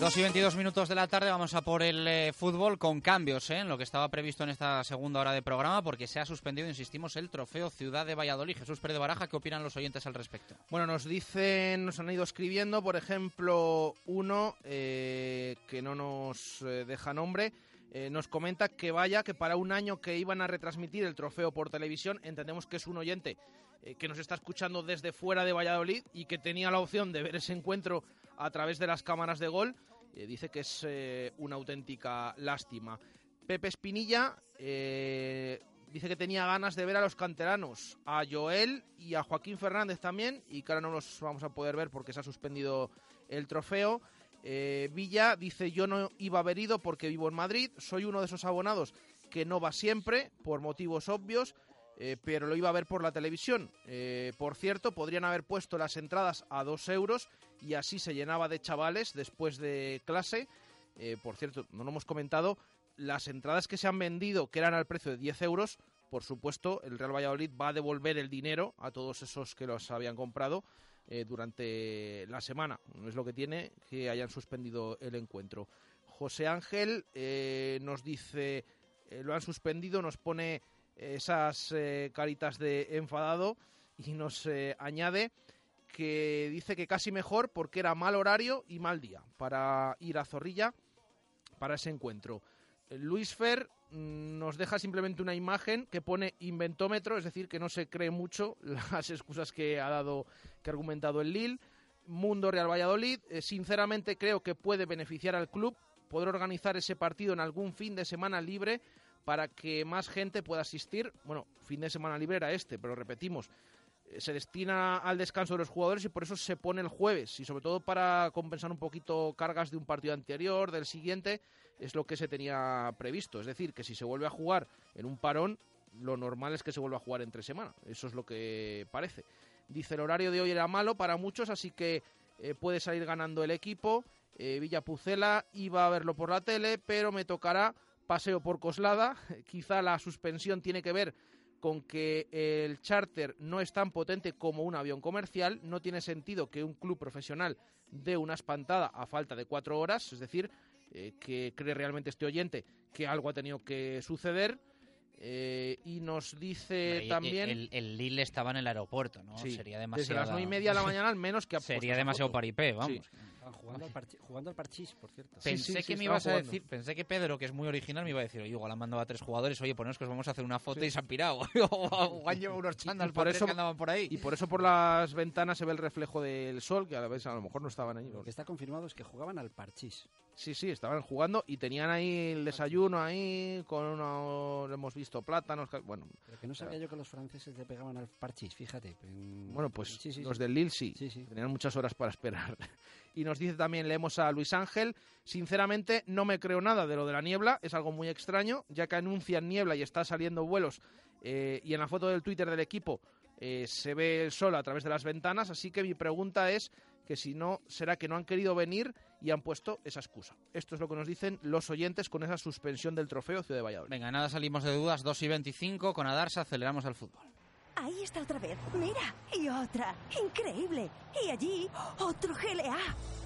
2 y 22 minutos de la tarde vamos a por el eh, fútbol con cambios ¿eh? en lo que estaba previsto en esta segunda hora de programa porque se ha suspendido, insistimos, el trofeo Ciudad de Valladolid. Jesús Pérez de Baraja, ¿qué opinan los oyentes al respecto? Bueno, nos dicen, nos han ido escribiendo, por ejemplo, uno eh, que no nos deja nombre, eh, nos comenta que vaya, que para un año que iban a retransmitir el trofeo por televisión, entendemos que es un oyente eh, que nos está escuchando desde fuera de Valladolid y que tenía la opción de ver ese encuentro a través de las cámaras de gol. Eh, dice que es una auténtica lástima. Pepe Espinilla dice que tenía ganas de ver a los canteranos, a Joel y a Joaquín Fernández también, y que ahora no los vamos a poder ver porque se ha suspendido el trofeo. Eh, Villa dice yo no iba a haber ido porque vivo en Madrid, soy uno de esos abonados que no va siempre por motivos obvios, eh, pero lo iba a ver por la televisión. Eh, por cierto, podrían haber puesto las entradas a dos euros y así se llenaba de chavales después de clase. Eh, por cierto, no lo hemos comentado, las entradas que se han vendido, que eran al precio de 10 euros, por supuesto, el Real Valladolid va a devolver el dinero a todos esos que los habían comprado eh, durante la semana. No es lo que tiene que hayan suspendido el encuentro. José Ángel eh, nos dice, eh, lo han suspendido, nos pone esas caritas de enfadado y nos añade que dice que casi mejor porque era mal horario y mal día para ir a Zorrilla para ese encuentro. Luis Fer nos deja simplemente una imagen que pone inventómetro, es decir, que no se cree mucho las excusas que ha dado, que ha argumentado el Lille. Mundo Real Valladolid, eh, sinceramente creo que puede beneficiar al club poder organizar ese partido en algún fin de semana libre para que más gente pueda asistir. Bueno, fin de semana libre era este, pero repetimos, eh, se destina al descanso de los jugadores y por eso se pone el jueves y sobre todo para compensar un poquito cargas de un partido anterior, del siguiente, es lo que se tenía previsto. Es decir, que si se vuelve a jugar en un parón, lo normal es que se vuelva a jugar entre semana. Eso es lo que parece. Dice el horario de hoy era malo para muchos, así que eh, puede salir ganando el equipo. Eh, Villapucela iba a verlo por la tele, pero me tocará paseo por Coslada. Quizá la suspensión tiene que ver con que el charter no es tan potente como un avión comercial. No tiene sentido que un club profesional dé una espantada a falta de cuatro horas, es decir, eh, que cree realmente este oyente que algo ha tenido que suceder. Eh, y nos dice Y- también... El, el Lille estaba en el aeropuerto, ¿no? Sí, Sería desde demasiado. las nueve y media de la mañana al menos que Sería demasiado paripé, vamos. Jugando al, parchi- jugando al parchís, por cierto. Pensé que me ibas a decir, pensé que Pedro, que es muy original, me iba a decir, oye, igual han mandado a tres jugadores, oye, poneros que os vamos a hacer una foto Sí. y se han pirado. o han llevado unos chándal Y por eso que andaban por ahí. Y por eso por las ventanas se ve el reflejo del sol, que a la vez a lo mejor no estaban ahí. Lo que está confirmado es que jugaban al parchís. Sí, sí, estaban jugando y tenían ahí el desayuno ahí, con uno, hemos visto plátanos, bueno. Pero que no sabía yo que los franceses le pegaban al parchís, fíjate. En- Bueno, pues Sí, sí, los sí. del Lille sí, tenían muchas horas para esperar. Y nos dice también, leemos a Luis Ángel, sinceramente no me creo nada de lo de la niebla, es algo muy extraño, ya que anuncian niebla y está saliendo vuelos eh, y en la foto del Twitter del equipo eh, se ve el sol a través de las ventanas, así que mi pregunta es que si no, será que no han querido venir y han puesto esa excusa. Esto es lo que nos dicen los oyentes con esa suspensión del trofeo Ciudad de Valladolid. Venga, nada, salimos de dudas. 2 y 25 con Adarsa, aceleramos al fútbol. Ahí está otra vez. Mira. Y otra. Increíble. Y allí, otro GLA.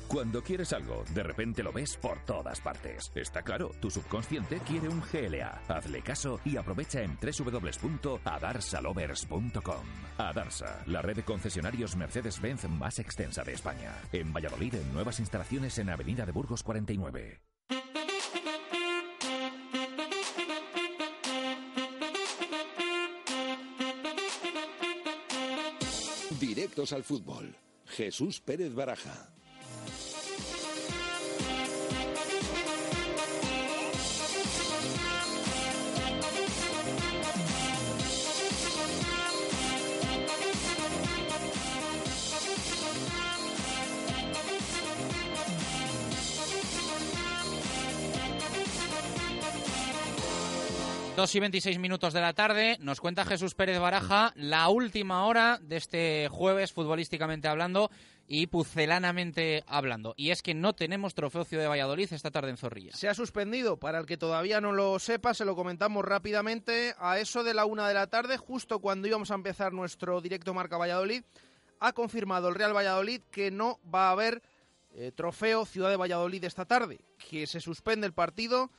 Cuando quieres algo, de repente lo ves por todas partes. Está claro, tu subconsciente quiere un GLA. Hazle caso y aprovecha en www.adarsalovers.com. Adarsa, la red de concesionarios Mercedes-Benz más extensa de España. En Valladolid, en nuevas instalaciones en Avenida de Burgos 49. Al fútbol. Jesús Pérez Baraja. Dos y 26 minutos de la tarde, nos cuenta Jesús Pérez Baraja la última hora de este jueves, futbolísticamente hablando y pucelanamente hablando. Y es que no tenemos trofeo Ciudad de Valladolid esta tarde en Zorrilla. Se ha suspendido, para el que todavía no lo sepa, se lo comentamos rápidamente, a eso de la una de la tarde, justo cuando íbamos a empezar nuestro directo Marca Valladolid, ha confirmado el Real Valladolid que no va a haber eh, trofeo Ciudad de Valladolid esta tarde, que se suspende el partido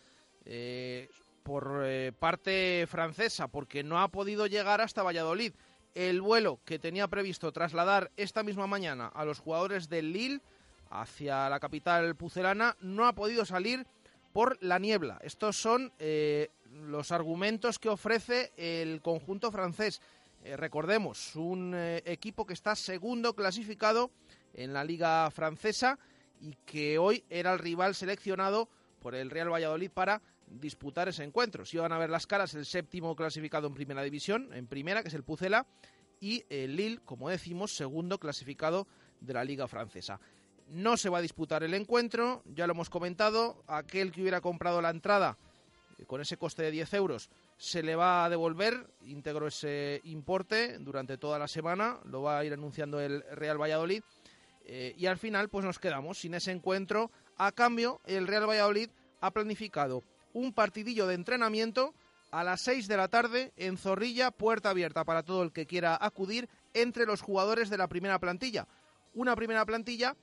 eh, por eh, parte francesa, porque no ha podido llegar hasta Valladolid. El vuelo que tenía previsto trasladar esta misma mañana a los jugadores del Lille hacia la capital pucelana no ha podido salir por la niebla. Estos son eh, los argumentos que ofrece el conjunto francés. Eh, recordemos, un equipo que está segundo clasificado en la liga francesa y que hoy era el rival seleccionado por el Real Valladolid para disputar ese encuentro. Si van a ver las caras, el séptimo clasificado en primera división, en primera, que es el Pucela, y el Lille, como decimos, segundo clasificado de la liga francesa. No se va a disputar el encuentro, ya lo hemos comentado, aquel que hubiera comprado la entrada eh, con ese coste de 10 euros se le va a devolver íntegro ese importe durante toda la semana, lo va a ir anunciando el Real Valladolid eh, y al final pues nos quedamos sin ese encuentro. A cambio, el Real Valladolid ha planificado un partidillo de entrenamiento a las 6 de la tarde en Zorrilla, puerta abierta para todo el que quiera acudir entre los jugadores de la primera plantilla. Una primera plantilla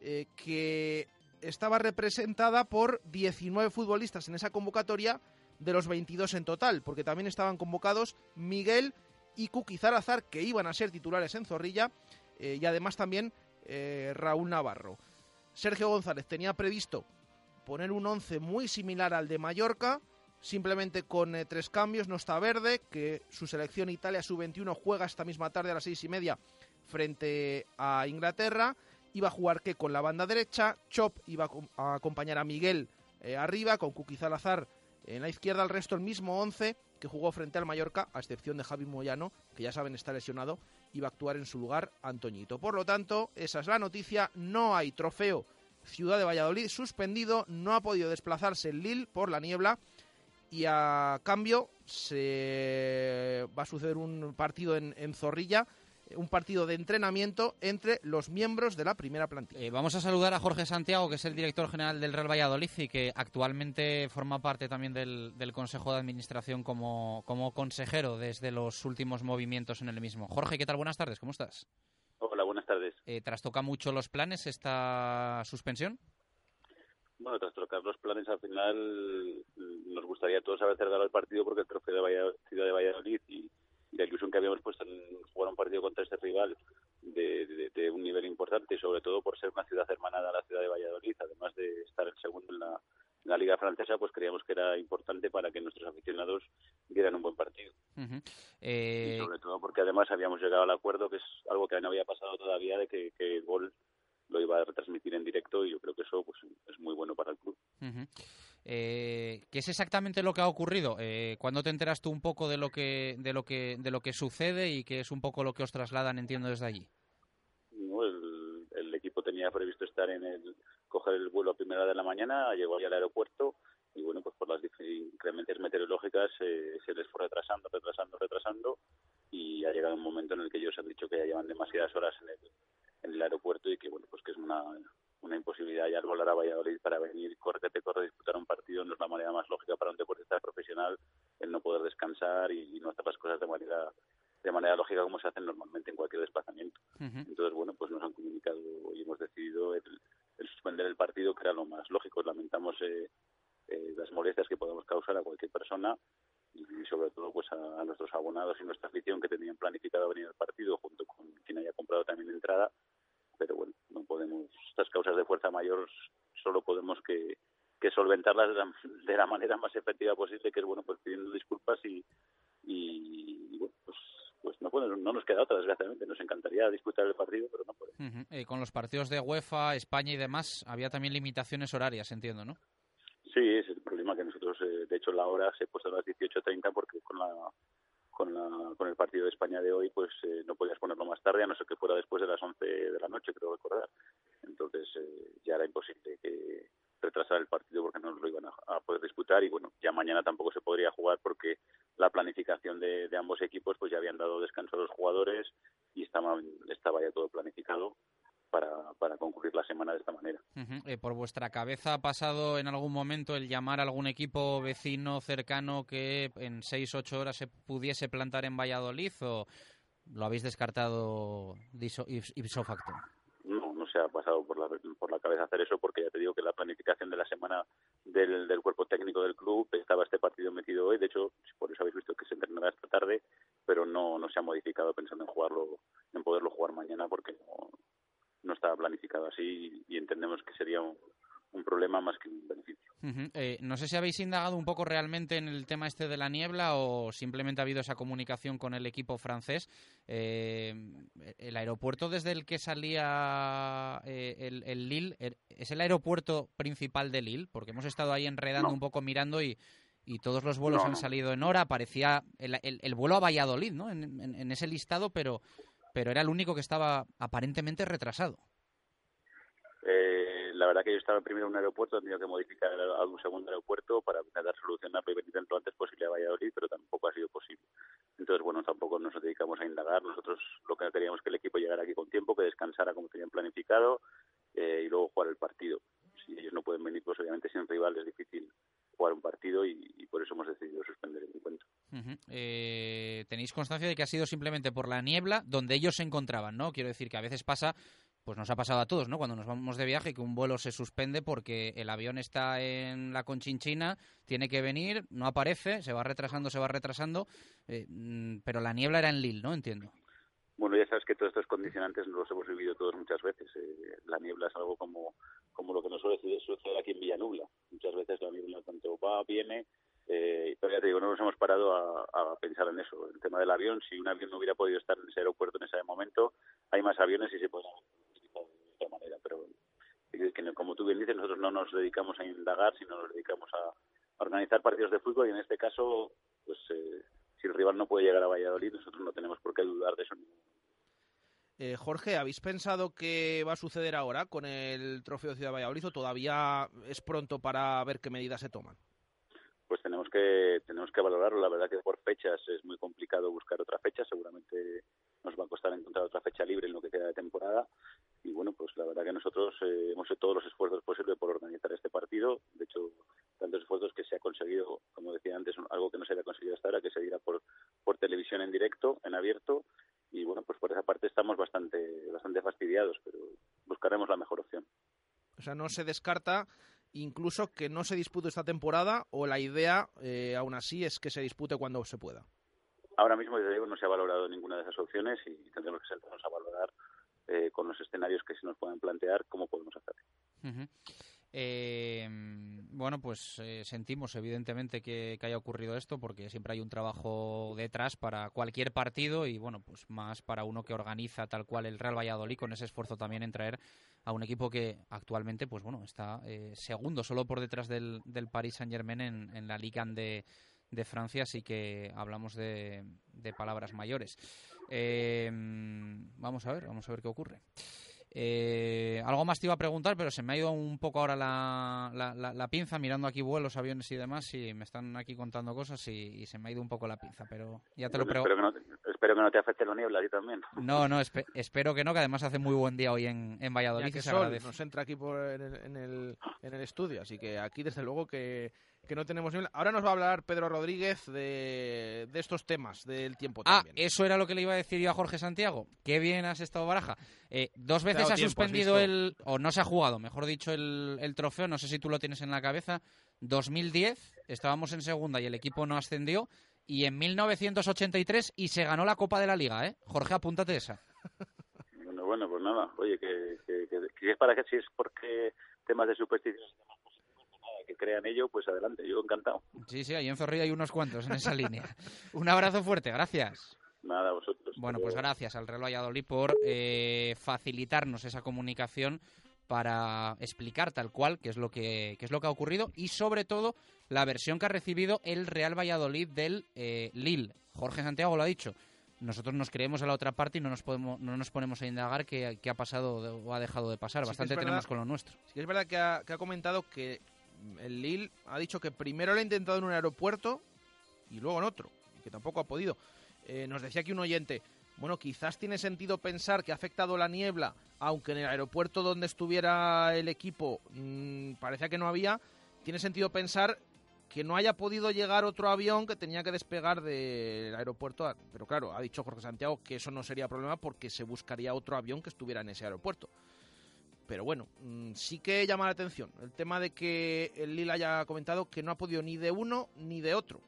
eh, que estaba representada por 19 futbolistas en esa convocatoria de los 22 en total, porque también estaban convocados Miguel y Kuki Zarazar, que iban a ser titulares en Zorrilla, eh, y además también eh, Raúl Navarro. Sergio González tenía previsto poner un 11 muy similar al de Mallorca, simplemente con eh, tres cambios. No está Verde, que su selección Italia sub-21 juega esta misma tarde a las seis y media frente a Inglaterra. Iba a jugar que con la banda derecha, Chop iba a, acom- a acompañar a Miguel eh, arriba, con Kuki Salazar en la izquierda, el resto el mismo 11 que jugó frente al Mallorca, a excepción de Javi Moyano, que ya saben está lesionado, iba a actuar en su lugar Antoñito. Por lo tanto, esa es la noticia, no hay trofeo Ciudad de Valladolid suspendido, no ha podido desplazarse el Lille por la niebla y a cambio se va a suceder un partido en, en Zorrilla un partido de entrenamiento entre los miembros de la primera plantilla. Eh, vamos a saludar a Jorge Santiago, que es el director general del Real Valladolid y que actualmente forma parte también del, del Consejo de Administración como, como consejero desde los últimos movimientos en el mismo. Jorge, ¿qué tal? Buenas tardes, ¿cómo estás? Buenas tardes. Eh, ¿Trastoca mucho los planes esta suspensión? Bueno, tras trocar los planes, al final nos gustaría a todos haber cerrado el partido porque el trofeo de Valladolid, Ciudad de Valladolid y, y la ilusión que habíamos puesto en jugar un partido contra este rival de, de- de un nivel importante y sobre todo por ser una ciudad hermanada a la ciudad de Valladolid, además de estar el segundo en la, la liga francesa, pues creíamos que era importante para que nuestros aficionados dieran un buen partido. Ujú. Eh, Y sobre todo porque además habíamos llegado al acuerdo, que es algo que no había pasado todavía, de que, que el gol lo iba a retransmitir en directo y yo creo que eso pues es muy bueno para el club. Eh, ¿Qué es exactamente lo que ha ocurrido? Eh, ¿Cuándo te enteras tú un poco de lo que de lo que de lo que sucede y qué es un poco lo que os trasladan, entiendo desde allí? ¿no? El, el equipo tenía previsto estar en el coger el vuelo a primera hora de la mañana, llegó ya al aeropuerto y bueno, pues por las inclemencias meteorológicas eh, se les fue retrasando, retrasando, retrasando y ha llegado un momento en el que ellos han dicho que ya llevan demasiadas horas en el, en el aeropuerto y que bueno, pues que es una, una imposibilidad ya al volar a Valladolid para venir, corre te corre, disputar un partido no es la manera más lógica para un deportista profesional el no poder descansar y, no hacer las cosas de manera de manera lógica como se hacen normalmente en cualquier desplazamiento. Entonces, bueno, pues nos han comunicado y hemos decidido el, el suspender el partido, que era lo más lógico. Lamentamos eh, eh, las molestias que podemos causar a cualquier persona y, sobre todo pues a, nuestros abonados y nuestra afición que tenían planificado venir al partido junto con quien haya comprado también entrada. Pero bueno, no podemos, estas causas de fuerza mayor solo podemos que, que solventarlas de la, de la manera más efectiva posible, que es bueno, pues pidiendo disculpas y, y, y, bueno, pues, pues no, puede- no nos queda otra, desgraciadamente. Nos encantaría disputar el partido, pero no podemos. Eh, con los partidos de UEFA, España y demás, había también limitaciones horarias, entiendo, ¿no? Sí, es el problema que nosotros, eh, de hecho, la hora se ha puesto a las 18.30 porque con la con, la, con el partido de España de hoy, pues eh, no podías ponerlo más tarde, a no ser que fuera después de las 11 de la noche, creo recordar. Entonces eh, ya era imposible que retrasar el partido porque no lo iban a, poder disputar y bueno, ya mañana tampoco se podría jugar porque la planificación de, ambos equipos pues ya habían dado descanso a los jugadores y estaba, estaba ya todo planificado para, para concluir la semana de esta manera. Eh, ¿Por vuestra cabeza ha pasado en algún momento el llamar a algún equipo vecino cercano que en seis, ocho horas se pudiese plantar en Valladolid o lo habéis descartado ipso facto? Se ha pasado por la, por la cabeza hacer eso porque ya te digo que la planificación de la semana del, del cuerpo técnico del club estaba este partido metido hoy, de hecho por eso habéis visto que se entrenará esta tarde, pero no, no se ha modificado pensando en jugarlo, en poderlo jugar mañana porque no, no estaba planificado así y entendemos que sería un, un problema más que un beneficio. Eh, no sé si habéis indagado un poco realmente en el tema este de la niebla o simplemente ha habido esa comunicación con el equipo francés. Eh, el aeropuerto desde el que salía eh, el, el Lille, er- ¿es el aeropuerto principal de Lille? Porque hemos estado ahí enredando No. un poco mirando y, y todos los vuelos No, han salido en hora. Parecía el, el- el vuelo a Valladolid, ¿no? En, en- en ese listado, pero, pero era el único que estaba aparentemente retrasado. Eh, la verdad que yo estaba primero en un aeropuerto, he tenido que modificar a un segundo aeropuerto para intentar solucionarlo y venir lo antes posible a Valladolid, pero tampoco ha sido posible. Entonces, bueno, tampoco nos dedicamos a indagar. Nosotros lo que queríamos que el equipo llegara aquí con tiempo, que descansara como tenían planificado eh, y luego jugar el partido. Si ellos no pueden venir, pues obviamente sin rival es difícil jugar un partido y, y por eso hemos decidido suspender el encuentro. Ujú. Eh, tenéis constancia de que ha sido simplemente por la niebla donde ellos se encontraban, ¿no? Quiero decir que a veces pasa, pues nos ha pasado a todos, ¿no? Cuando nos vamos de viaje que un vuelo se suspende porque el avión está en la Conchinchina, tiene que venir, no aparece, se va retrasando, se va retrasando, eh, mm, pero la niebla era en Lille, ¿no? Entiendo. Bueno, ya sabes que todos estos condicionantes los hemos vivido todos muchas veces. Eh, la niebla es algo como, como lo que nos suele suceder- aquí en Villanubla. Muchas veces la niebla tanto va, viene, eh, pero ya te digo, no nos hemos parado a, a pensar en eso. El tema del avión, si un avión no hubiera podido estar en ese aeropuerto en ese momento, hay más aviones y se pueden otra manera. Pero como tú bien dices, nosotros no nos dedicamos a indagar, sino nos dedicamos a, organizar partidos de fútbol y en este caso, pues eh, si el rival no puede llegar a Valladolid, nosotros no tenemos por qué dudar de eso. Eh, Jorge, ¿habéis pensado qué va a suceder ahora con el Trofeo Ciudad de Valladolid o todavía es pronto para ver qué medidas se toman? pues tenemos tenemos que valorarlo. La verdad que por fechas es muy complicado buscar otra fecha. Seguramente nos va a costar encontrar otra fecha libre en lo que queda de temporada. Y bueno, pues la verdad que nosotros eh, hemos hecho todos los esfuerzos posibles por organizar este partido. De hecho, tantos esfuerzos que se ha conseguido, como decía antes, algo que no se había conseguido hasta ahora, que se diera por, por televisión en directo, en abierto. Y bueno, pues por esa parte estamos bastante, bastante fastidiados, pero buscaremos la mejor opción. O sea, no se descarta incluso que no se dispute esta temporada o la idea, eh, aún así, es que se dispute cuando se pueda. Ahora mismo, desde luego, no se ha valorado ninguna de esas opciones y tendremos que sentarnos a valorar eh, con los escenarios que se nos puedan plantear cómo podemos hacer. Eh, bueno, pues eh, sentimos evidentemente que, haya ocurrido esto porque siempre hay un trabajo detrás para cualquier partido y bueno, pues más para uno que organiza tal cual el Real Valladolid con ese esfuerzo también en traer a un equipo que actualmente pues bueno está eh, segundo solo por detrás del, del Paris Saint Germain en, la Liga de, de Francia, así que hablamos de, de palabras mayores. Eh, vamos a ver, vamos a ver qué ocurre. Eh, algo más te iba a preguntar, pero se me ha ido un poco ahora la, la, la, la pinza mirando aquí vuelos, aviones y demás y me están aquí contando cosas y, y se me ha ido un poco la pinza, pero ya te lo pregunto. espero, que no te, espero que no te afecte la niebla a ti también. No, no, espe- espero que no, que además hace muy buen día hoy en, en Valladolid. Ya que se sol agradece. nos entra aquí por, en, el, en, el, en el estudio, así que aquí desde luego que, que no tenemos. Ahora nos va a hablar Pedro Rodríguez de, de estos temas del tiempo Ah, también. eso era lo que le iba a decir yo a Jorge Santiago. Qué bien has estado, Baraja. Eh, dos veces ha tiempo, suspendido el... O no se ha jugado, mejor dicho, el, el trofeo. No sé si tú lo tienes en la cabeza. 2010, estábamos en segunda y el equipo no ascendió. Y en 1983 y se ganó la Copa de la Liga, ¿eh? Jorge, apúntate esa. Bueno, bueno, pues nada. Oye, que, que, que- que si es para que si es porque temas de supersticiones que crean ello, pues adelante, yo encantado. Sí, sí, ahí en Zorrilla hay unos cuantos en esa línea. Un abrazo fuerte, gracias. Nada, vosotros. Bueno, pues gracias al Real Valladolid por eh, facilitarnos esa comunicación para explicar tal cual qué es lo que qué es lo que ha ocurrido y sobre todo la versión que ha recibido el Real Valladolid del eh, Lille. Jorge Santiago lo ha dicho. Nosotros nos creemos a la otra parte y no nos podemos no nos ponemos a indagar qué, qué ha pasado o ha dejado de pasar. Sí Bastante verdad- tenemos con lo nuestro. Sí que es verdad que ha, que ha comentado que el Lille ha dicho que primero lo ha intentado en un aeropuerto y luego en otro, y que tampoco ha podido. Eh, nos decía aquí un oyente, bueno, quizás tiene sentido pensar que ha afectado la niebla, aunque en el aeropuerto donde estuviera el equipo mm, parecía que no había, tiene sentido pensar que no haya podido llegar otro avión que tenía que despegar del aeropuerto. Pero claro, ha dicho Jorge Santiago que eso no sería problema porque se buscaría otro avión que estuviera en ese aeropuerto. Pero bueno, mm, sí que llama la atención el tema de que el Lila haya comentado que no ha podido ni de uno ni de otro.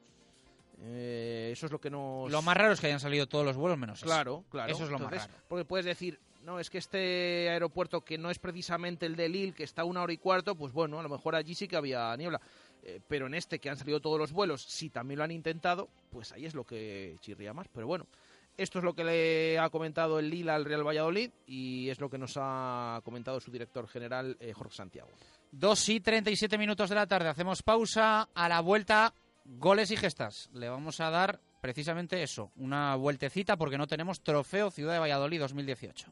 Eh, eso es lo que nos... Lo más raro es que hayan salido todos los vuelos menos. Claro, claro. Eso es lo Entonces, más raro. Porque puedes decir, no, es que este aeropuerto que no es precisamente el de Lille, que está a una hora y cuarto, pues bueno, a lo mejor allí sí que había niebla. Eh, pero en este que han salido todos los vuelos, si también lo han intentado, pues ahí es lo que chirría más. Pero bueno, esto es lo que le ha comentado el Lille al Real Valladolid y es lo que nos ha comentado su director general, eh, Jorge Santiago. 2 y 37 minutos de la tarde. Hacemos pausa. A la vuelta, goles y gestas. Le vamos a dar precisamente eso, una vueltecita porque no tenemos trofeo Ciudad de Valladolid 2018.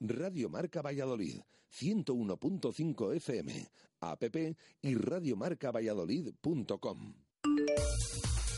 Radio Marca Valladolid, 101.5 FM, app y radiomarcavalladolid.com.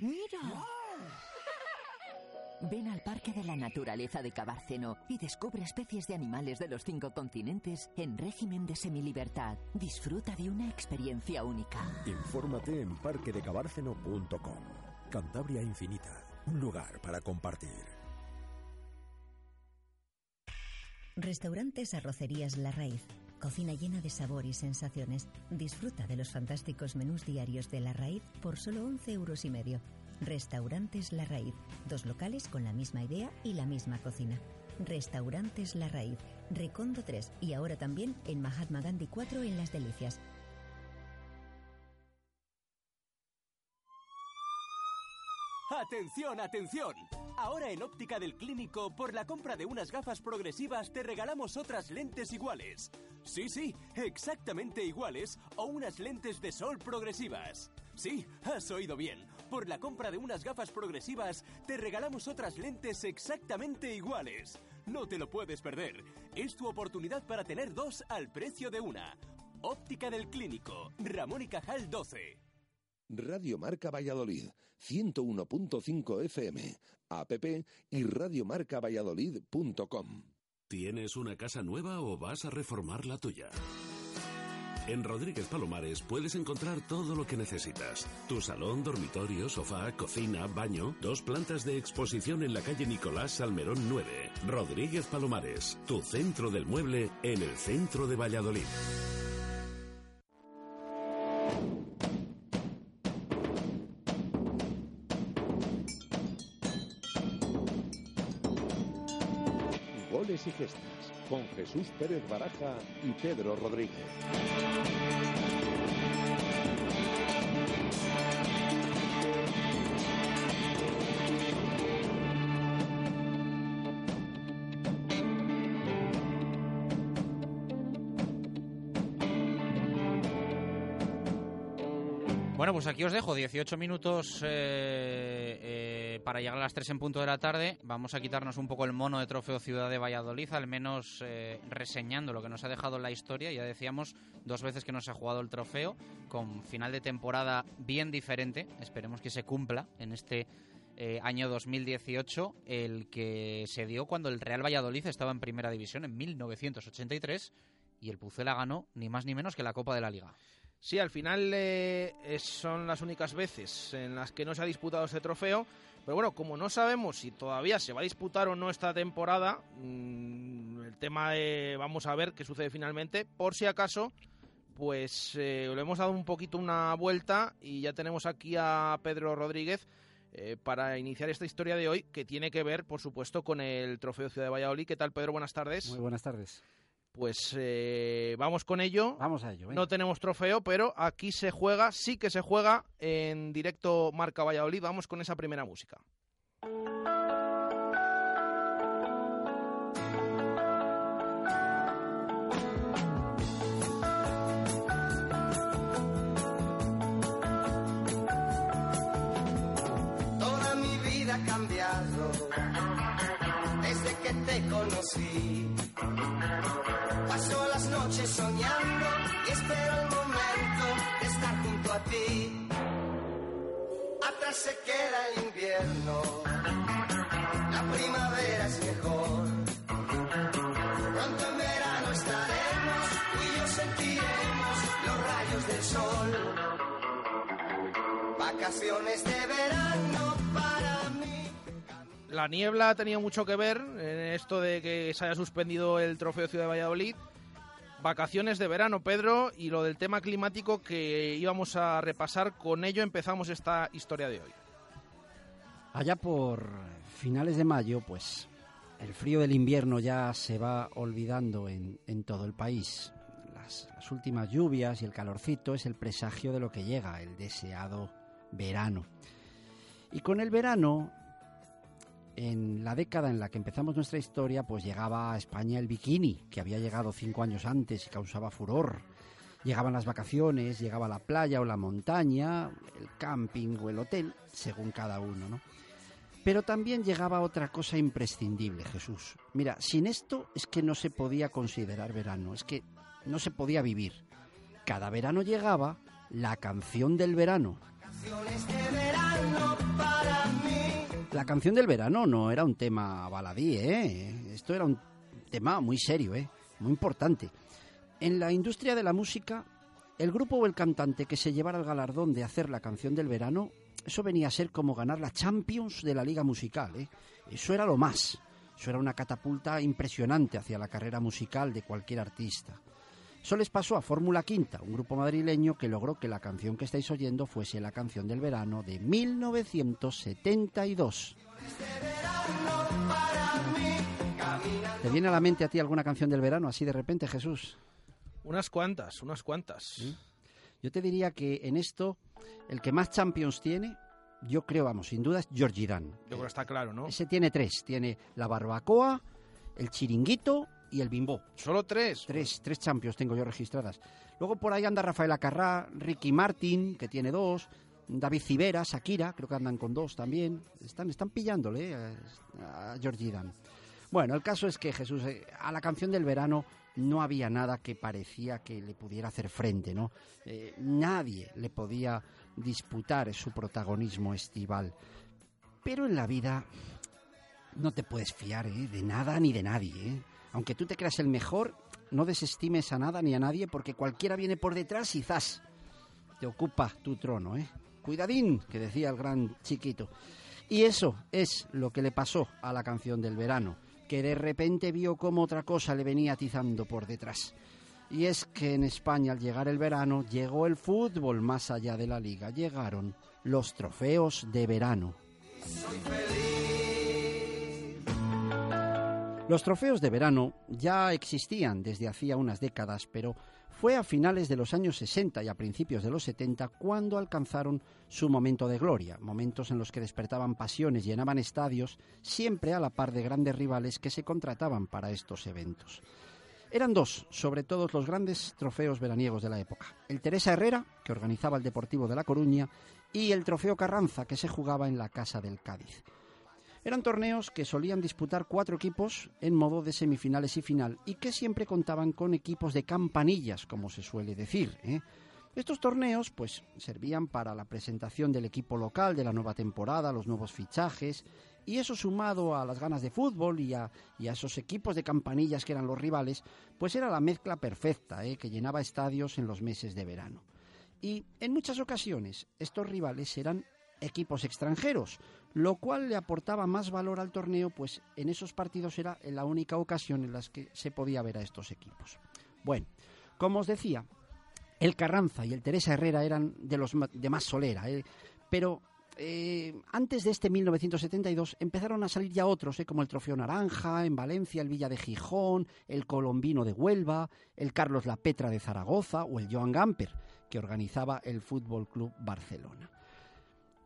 Mira. Ven al Parque de la Naturaleza de Cabárceno y descubre especies de animales de los cinco continentes en régimen de semilibertad. Disfruta de una experiencia única. Infórmate en parquedecabárceno.com. Cantabria Infinita, un lugar para compartir. Restaurantes Arrocerías La Raíz. Cocina llena de sabor y sensaciones. Disfruta de los fantásticos menús diarios de La Raíz por solo 11 euros y medio. Restaurantes La Raíz. Dos locales con la misma idea y la misma cocina. Restaurantes La Raíz. Recondo 3 y ahora también en Mahatma Gandhi 4 en Las Delicias. Atención, atención. Ahora en Óptica del Clínico, por la compra de unas gafas progresivas, te regalamos otras lentes iguales. Sí, sí, exactamente iguales o unas lentes de sol progresivas. Sí, has oído bien. Por la compra de unas gafas progresivas, te regalamos otras lentes exactamente iguales. No te lo puedes perder. Es tu oportunidad para tener dos al precio de una. Óptica del Clínico, Ramón y Cajal 12. Radio Marca Valladolid, 101.5 FM, app y radiomarcavalladolid.com. ¿Tienes una casa nueva o vas a reformar la tuya? En Rodríguez Palomares puedes encontrar todo lo que necesitas. Tu salón, dormitorio, sofá, cocina, baño, dos plantas de exposición en la calle Nicolás Salmerón 9. Rodríguez Palomares, tu centro del mueble en el centro de Valladolid. Jesús Pérez Baraja y Pedro Rodríguez. Bueno, pues aquí os dejo 18 minutos eh, eh, para llegar a las 3 en punto de la tarde. Vamos a quitarnos un poco el mono de trofeo Ciudad de Valladolid, al menos eh, reseñando lo que nos ha dejado la historia. Ya decíamos dos veces que nos ha jugado el trofeo, con final de temporada bien diferente. Esperemos que se cumpla en este eh, año 2018, el que se dio cuando el Real Valladolid estaba en primera división en 1983 y el Pucela ganó ni más ni menos que la Copa de la Liga. Sí, al final eh, son las únicas veces en las que no se ha disputado este trofeo. Pero bueno, como no sabemos si todavía se va a disputar o no esta temporada, mm, el tema de vamos a ver qué sucede finalmente. Por si acaso, pues eh, le hemos dado un poquito una vuelta y ya tenemos aquí a Pedro Rodríguez eh, para iniciar esta historia de hoy que tiene que ver, por supuesto, con el trofeo Ciudad de Valladolid. ¿Qué tal, Pedro? Buenas tardes. Muy buenas tardes. Pues eh, vamos con ello. Vamos a ello. venga. No tenemos trofeo, pero aquí se juega, sí que se juega en directo Marca Valladolid. Vamos con esa primera música. Toda mi vida ha cambiado desde que te conocí. Noches soñando y espero el momento de estar junto a ti. Atrás se queda el invierno, la primavera es mejor. Pronto en verano estaremos, y yo sentiremos los rayos del sol. Vacaciones de verano para mí. La niebla ha tenido mucho que ver en esto de que se haya suspendido el trofeo Ciudad de Valladolid. Vacaciones de verano, Pedro, y lo del tema climático que íbamos a repasar. Con ello empezamos esta historia de hoy. Allá por finales de mayo, pues el frío del invierno ya se va olvidando en, en todo el país. Las, las últimas lluvias y el calorcito es el presagio de lo que llega, el deseado verano. Y con el verano, en la década en la que empezamos nuestra historia, pues llegaba a España el bikini, que había llegado cinco años antes y causaba furor. Llegaban las vacaciones, llegaba la playa o la montaña, el camping o el hotel, según cada uno, ¿no? Pero también llegaba otra cosa imprescindible, Jesús. Mira, sin esto es que no se podía considerar verano, es que no se podía vivir. Cada verano llegaba la canción del verano. De verano para mí. La canción del verano no era un tema baladí, ¿eh? Esto era un tema muy serio, ¿eh? Muy importante. En la industria de la música, el grupo o el cantante que se llevara el galardón de hacer la canción del verano, eso venía a ser como ganar la Champions de la liga musical, ¿eh? Eso era lo más. Eso era una catapulta impresionante hacia la carrera musical de cualquier artista. Eso les pasó a Fórmula Quinta, un grupo madrileño que logró que la canción que estáis oyendo fuese la canción del verano de 1972. ¿Te viene a la mente a ti alguna canción del verano así de repente, Jesús? Unas cuantas, unas cuantas. Yo te diría que en esto el que más Champions tiene, yo creo, vamos, sin duda es Georgie Dan. Yo creo que está claro, ¿no? Ese tiene tres. Tiene la barbacoa, el chiringuito y el bimbo. ¿Solo tres? Tres, tres Champions tengo yo registradas. Luego por ahí anda Rafael Acarrá, Ricky Martin, que tiene dos, David Civera, Shakira, creo que andan con dos también. Están, están pillándole eh, a, Georgie Dan. Bueno, el caso es que Jesús, eh, a la canción del verano no había nada que parecía que le pudiera hacer frente, ¿no? Eh, nadie le podía disputar su protagonismo estival. Pero en la vida no te puedes fiar ¿eh? de nada ni de nadie. ¿eh? Aunque tú te creas el mejor, no desestimes a nada ni a nadie porque cualquiera viene por detrás y zas, te ocupa tu trono. ¿eh? Cuidadín, que decía el gran chiquito. Y eso es lo que le pasó a la canción del verano, que de repente vio como otra cosa le venía atizando por detrás. Y es que en España al llegar el verano llegó el fútbol más allá de la liga, llegaron los trofeos de verano. Los trofeos de verano ya existían desde hacía unas décadas, pero fue a finales de los años 60 y a principios de los 70 cuando alcanzaron su momento de gloria, momentos en los que despertaban pasiones, llenaban estadios, siempre a la par de grandes rivales que se contrataban para estos eventos. Eran dos, sobre todos los grandes trofeos veraniegos de la época. El Teresa Herrera, que organizaba el Deportivo de La Coruña, y el Trofeo Carranza, que se jugaba en la Casa del Cádiz. Eran torneos que solían disputar cuatro equipos en modo de semifinales y final y que siempre contaban con equipos de campanillas, como se suele decir. ¿eh? Estos torneos pues servían para la presentación del equipo local de la nueva temporada, los nuevos fichajes y eso sumado a las ganas de fútbol y a, esos equipos de campanillas que eran los rivales, pues era la mezcla perfecta ¿eh? que llenaba estadios en los meses de verano. Y en muchas ocasiones estos rivales eran equipos extranjeros, lo cual le aportaba más valor al torneo, pues en esos partidos era la única ocasión en las que se podía ver a estos equipos. Bueno, como os decía, el Carranza y el Teresa Herrera eran de los de más solera, ¿eh? pero eh, antes de este 1972 empezaron a salir ya otros, ¿eh? como el Trofeo Naranja, en Valencia, el Villa de Gijón, el Colombino de Huelva, el Carlos La Petra de Zaragoza o el Joan Gamper, que organizaba el Fútbol Club Barcelona.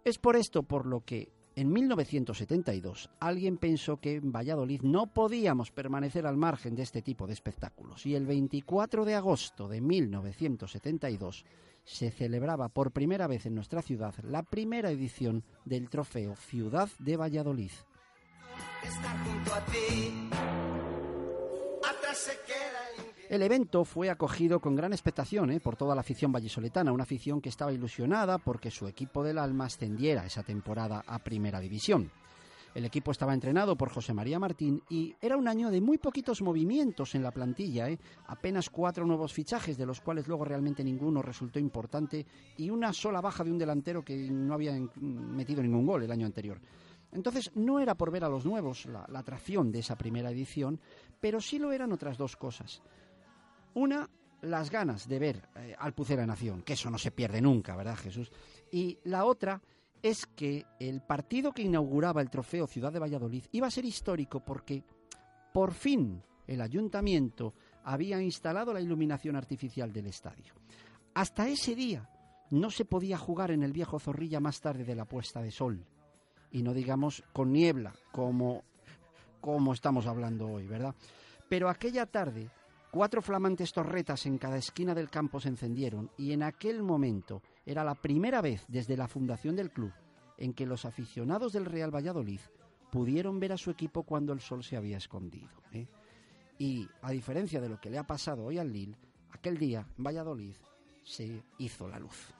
Es por esto por lo que en 1972 alguien pensó que en Valladolid no podíamos permanecer al margen de este tipo de espectáculos y el 24 de agosto de 1972 se celebraba por primera vez en nuestra ciudad la primera edición del trofeo Ciudad de Valladolid. Junto a ti, atrás se queda El evento fue acogido con gran expectación ¿eh? por toda la afición vallisoletana, una afición que estaba ilusionada porque su equipo del alma ascendiera esa temporada a Primera División. El equipo estaba entrenado por José María Martín y era un año de muy poquitos movimientos en la plantilla, ¿eh? apenas cuatro nuevos fichajes, de los cuales luego realmente ninguno resultó importante, y una sola baja de un delantero que no había metido ningún gol el año anterior. Entonces no era por ver a los nuevos la, la atracción de esa primera edición, pero sí lo eran otras dos cosas. Una, las ganas de ver eh, al Pucera Nación, que eso no se pierde nunca, ¿verdad, Jesús? Y la otra es que el partido que inauguraba el trofeo Ciudad de Valladolid iba a ser histórico porque por fin el ayuntamiento había instalado la iluminación artificial del estadio. Hasta ese día no se podía jugar en el viejo Zorrilla más tarde de la puesta de sol. Y no digamos con niebla, como, como estamos hablando hoy, ¿verdad? Pero aquella tarde Cuatro flamantes torretas en cada esquina del campo se encendieron y en aquel momento era la primera vez desde la fundación del club en que los aficionados del Real Valladolid pudieron ver a su equipo cuando el sol se había escondido. ¿eh? Y a diferencia de lo que le ha pasado hoy al Lille, aquel día en Valladolid se hizo la luz.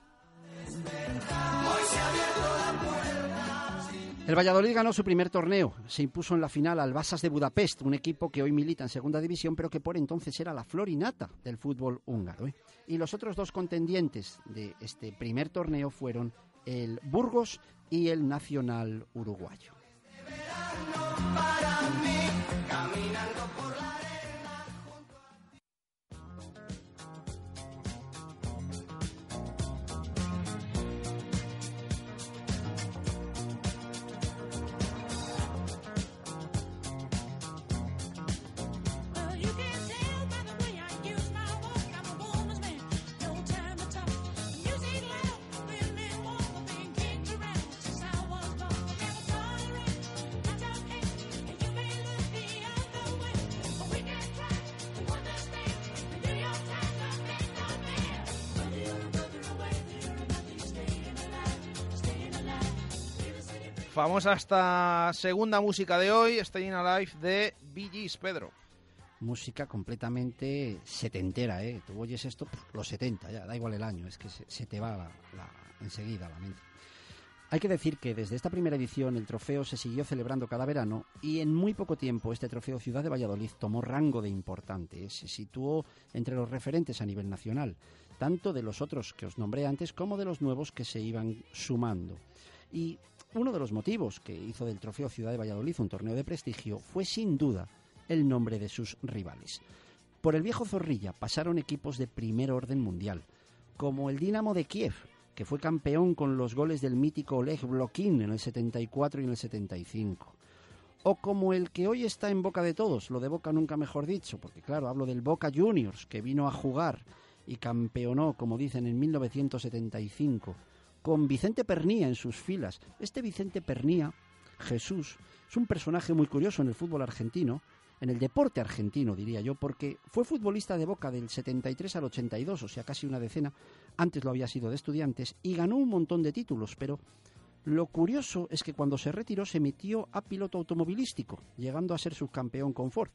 Hoy se ha abierto la puerta. El Valladolid ganó su primer torneo. Se impuso en la final al Basas de Budapest, un equipo que hoy milita en segunda división, pero que por entonces era la florinata del fútbol húngaro. ¿eh? Y los otros dos contendientes de este primer torneo fueron el Burgos y el Nacional Uruguayo. Vamos a esta segunda música de hoy, Staying Alive de Bee Pedro. Música completamente setentera, ¿eh? Tú oyes esto, los 70, ya, da igual el año, es que se, te va la, enseguida la mente. Hay que decir que desde esta primera edición el trofeo se siguió celebrando cada verano y en muy poco tiempo este trofeo Ciudad de Valladolid tomó rango de importante, se situó entre los referentes a nivel nacional, tanto de los otros que os nombré antes como de los nuevos que se iban sumando. Y uno de los motivos que hizo del Trofeo Ciudad de Valladolid un torneo de prestigio fue sin duda el nombre de sus rivales. Por el viejo Zorrilla pasaron equipos de primer orden mundial, como el Dinamo de Kiev, que fue campeón con los goles del mítico Oleg Blokin en el 74 y en el 75. O como el que hoy está en boca de todos, lo de Boca nunca mejor dicho, porque claro, hablo del Boca Juniors, que vino a jugar y campeonó, como dicen, en 1975 con Vicente Pernía en sus filas. Este Vicente Pernía, Jesús, es un personaje muy curioso en el fútbol argentino, en el deporte argentino, diría yo, porque fue futbolista de Boca del 73 al 82, o sea, casi una decena, antes lo había sido de estudiantes, y ganó un montón de títulos, pero lo curioso es que cuando se retiró se metió a piloto automovilístico, llegando a ser subcampeón con Ford.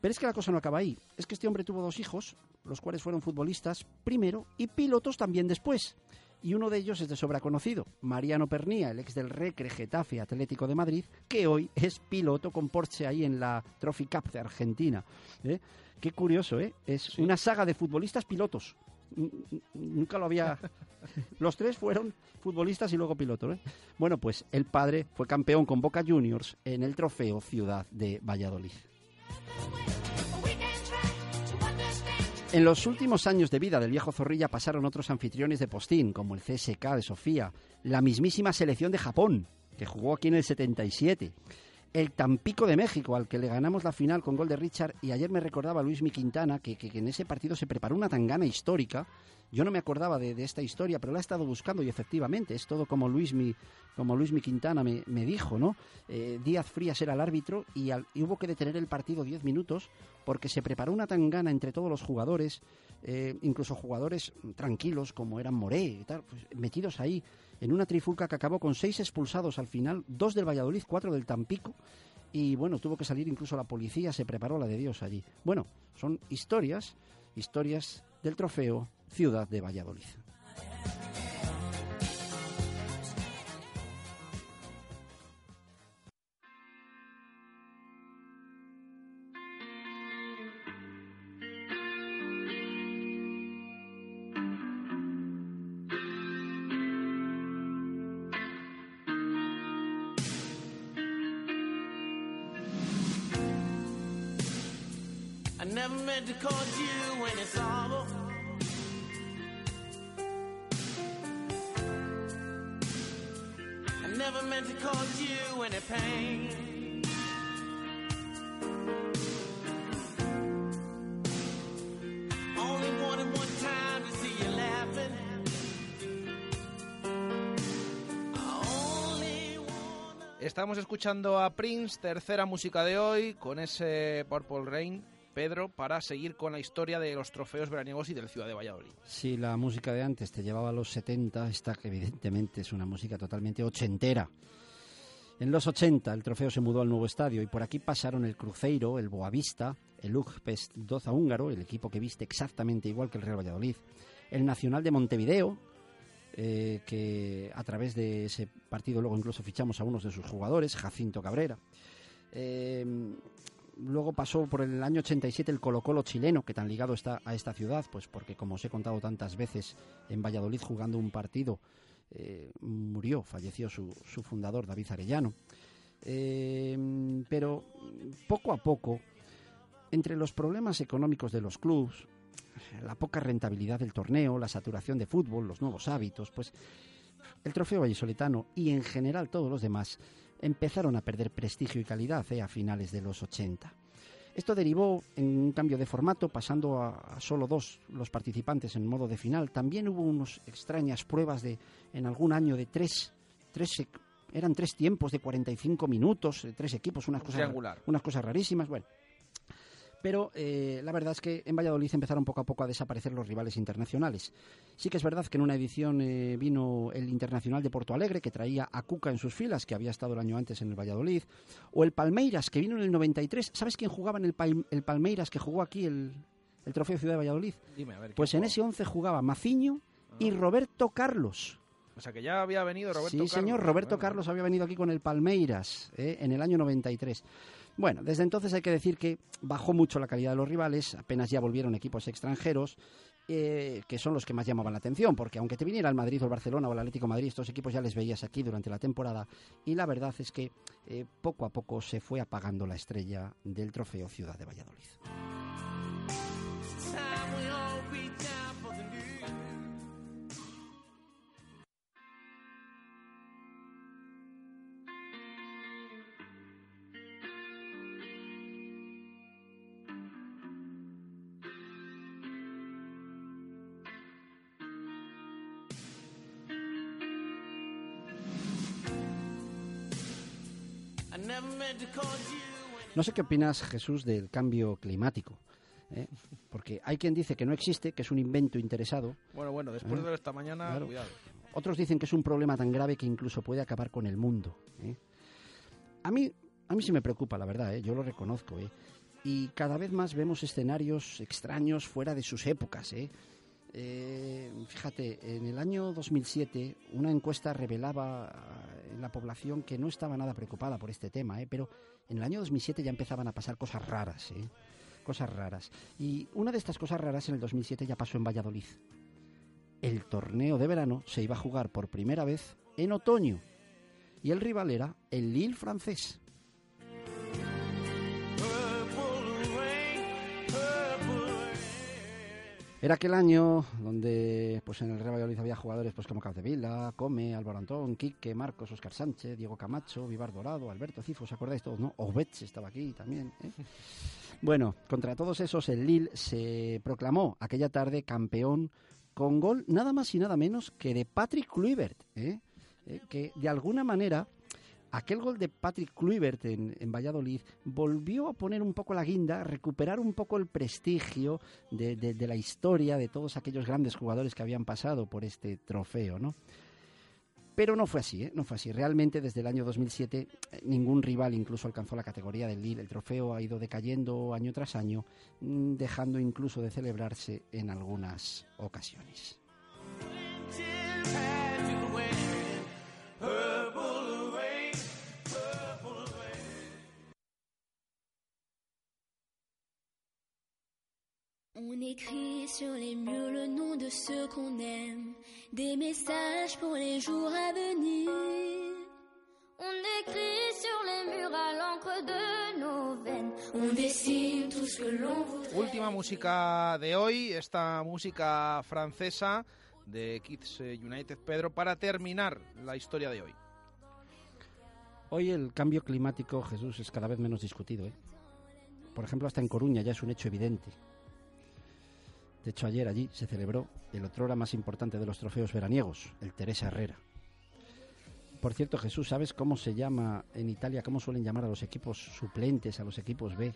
Pero es que la cosa no acaba ahí, es que este hombre tuvo dos hijos, los cuales fueron futbolistas primero y pilotos también después y uno de ellos es de sobra conocido, Mariano Pernía, el ex del Recre Getafe Atlético de Madrid, que hoy es piloto con Porsche ahí en la Trophy Cup de Argentina. ¿eh? Qué curioso, ¿eh? Es una saga de futbolistas pilotos. Nunca lo había... Los tres fueron futbolistas y luego pilotos. ¿eh? Bueno, pues el padre fue campeón con Boca Juniors en el trofeo Ciudad de Valladolid. En los últimos años de vida del viejo Zorrilla pasaron otros anfitriones de postín, como el CSK de Sofía, la mismísima selección de Japón, que jugó aquí en el 77, el Tampico de México, al que le ganamos la final con gol de Richard, y ayer me recordaba Luis Mi Quintana que, que en ese partido se preparó una tangana histórica. Yo no me acordaba de, esta historia, pero la he estado buscando y efectivamente es todo como Luis Mi, como Luis Mi Quintana me, dijo, ¿no? Eh, Díaz Frías era el árbitro y, hubo que detener el partido 10 minutos porque se preparó una tangana entre todos los jugadores, eh, incluso jugadores tranquilos como eran Moré y tal, pues, metidos ahí en una trifulca que acabó con seis expulsados al final, dos del Valladolid, cuatro del Tampico y bueno, tuvo que salir incluso la policía, se preparó la de Dios allí. Bueno, son historias, historias del trofeo ciudad de Valladolid. Estamos escuchando a Prince, tercera música de hoy, con ese Purple Rain Pedro, para seguir con la historia de los trofeos veraniegos y del Ciudad de Valladolid. Si la música de antes te llevaba a los 70, esta evidentemente es una música totalmente ochentera. En los 80 el trofeo se mudó al nuevo estadio y por aquí pasaron el Cruzeiro, el Boavista, el Ugpest Doza húngaro, el equipo que viste exactamente igual que el Real Valladolid, el Nacional de Montevideo, eh, que a través de ese partido luego incluso fichamos a unos de sus jugadores, Jacinto Cabrera. Eh, luego pasó por el año 87 el Colo Colo chileno, que tan ligado está a esta ciudad, pues porque como os he contado tantas veces, en Valladolid jugando un partido, eh, murió, falleció su, su fundador, David Arellano. Pero poco a poco, entre los problemas económicos de los clubes, la poca rentabilidad del torneo, la saturación de fútbol, los nuevos hábitos, pues el trofeo vallisoletano y en general todos los demás empezaron a perder prestigio y calidad eh, a finales de los 80. Esto derivó en un cambio de formato, pasando a, a, solo dos los participantes en modo de final. También hubo unas extrañas pruebas de, en algún año de tres, tres eran tres tiempos de 45 minutos, tres equipos, unas cosas, unas cosas rarísimas. Bueno, pero eh, la verdad es que en Valladolid empezaron poco a poco a desaparecer los rivales internacionales. Sí que es verdad que en una edición eh, vino el Internacional de Porto Alegre, que traía a Cuca en sus filas, que había estado el año antes en el Valladolid, o el Palmeiras, que vino en el 93. ¿Sabes quién jugaba en el, Pal el Palmeiras, que jugó aquí el, el Trofeo Ciudad de Valladolid? Dime, a ver, pues en ese 11 jugaba Maciño y Roberto Carlos. O sea que ya había venido Roberto sí, Carlos. Sí, señor, Roberto bueno. Carlos había venido aquí con el Palmeiras eh, en el año 93. Bueno, desde entonces hay que decir que bajó mucho la calidad de los rivales, apenas ya volvieron equipos extranjeros, eh, que son los que más llamaban la atención, porque aunque te viniera el Madrid o el Barcelona o el Atlético Madrid, estos equipos ya les veías aquí durante la temporada, y la verdad es que eh, poco a poco se fue apagando la estrella del trofeo Ciudad de Valladolid. No sé qué opinas, Jesús, del cambio climático. ¿eh? Porque hay quien dice que no existe, que es un invento interesado. Bueno, bueno, después ¿eh? de esta mañana, claro. cuidado. Otros dicen que es un problema tan grave que incluso puede acabar con el mundo. ¿eh? A mí, a mí sí me preocupa, la verdad, yo lo reconozco. Y cada vez más vemos escenarios extraños fuera de sus épocas. Eh, fíjate, en el año 2007 una encuesta revelaba en la población que no estaba nada preocupada por este tema, ¿eh? pero en el año 2007 ya empezaban a pasar cosas raras, ¿eh? cosas raras. Y una de estas cosas raras en el 2007 ya pasó en Valladolid. El torneo de verano se iba a jugar por primera vez en otoño y el rival era el Lille francés. Era aquel año donde pues en el Real Valladolid había jugadores pues como Capdevila, Come, Álvaro Antón, Quique, Marcos, Oscar Sánchez, Diego Camacho, Vivar Dorado, Alberto Cifo, ¿os acordáis todos, no? Ovets estaba aquí también. ¿eh? bueno, contra todos esos el Lille se proclamó aquella tarde campeón con gol nada más y nada menos que de Patrick Kluivert, ¿eh? ¿Eh? que de alguna manera aquel gol de Patrick Kluivert en, Valladolid volvió a poner un poco la guinda, recuperar un poco el prestigio de, la historia de todos aquellos grandes jugadores que habían pasado por este trofeo, ¿no? Pero no fue así, ¿eh? no fue así. Realmente desde el año 2007 ningún rival incluso alcanzó la categoría del Lille. El trofeo ha ido decayendo año tras año, dejando incluso de celebrarse en algunas ocasiones. On écrit sur les murs le nom de ceux qu'on aime, des messages pour les jours à venir. On écrit sur les murs à l'encre de nos veines, on dessine tout ce que l'on voudrait. Última música de hoy, esta música francesa de Kids United, Pedro, para terminar la historia de hoy. Hoy el cambio climático, Jesús, es cada vez menos discutido. ¿eh? Por ejemplo, hasta en Coruña ya es un hecho evidente. De hecho, ayer allí se celebró el otrora más importante de los trofeos veraniegos, el Teresa Herrera. Por cierto, Jesús, ¿sabes cómo se llama en Italia, cómo suelen llamar a los equipos suplentes, a los equipos B?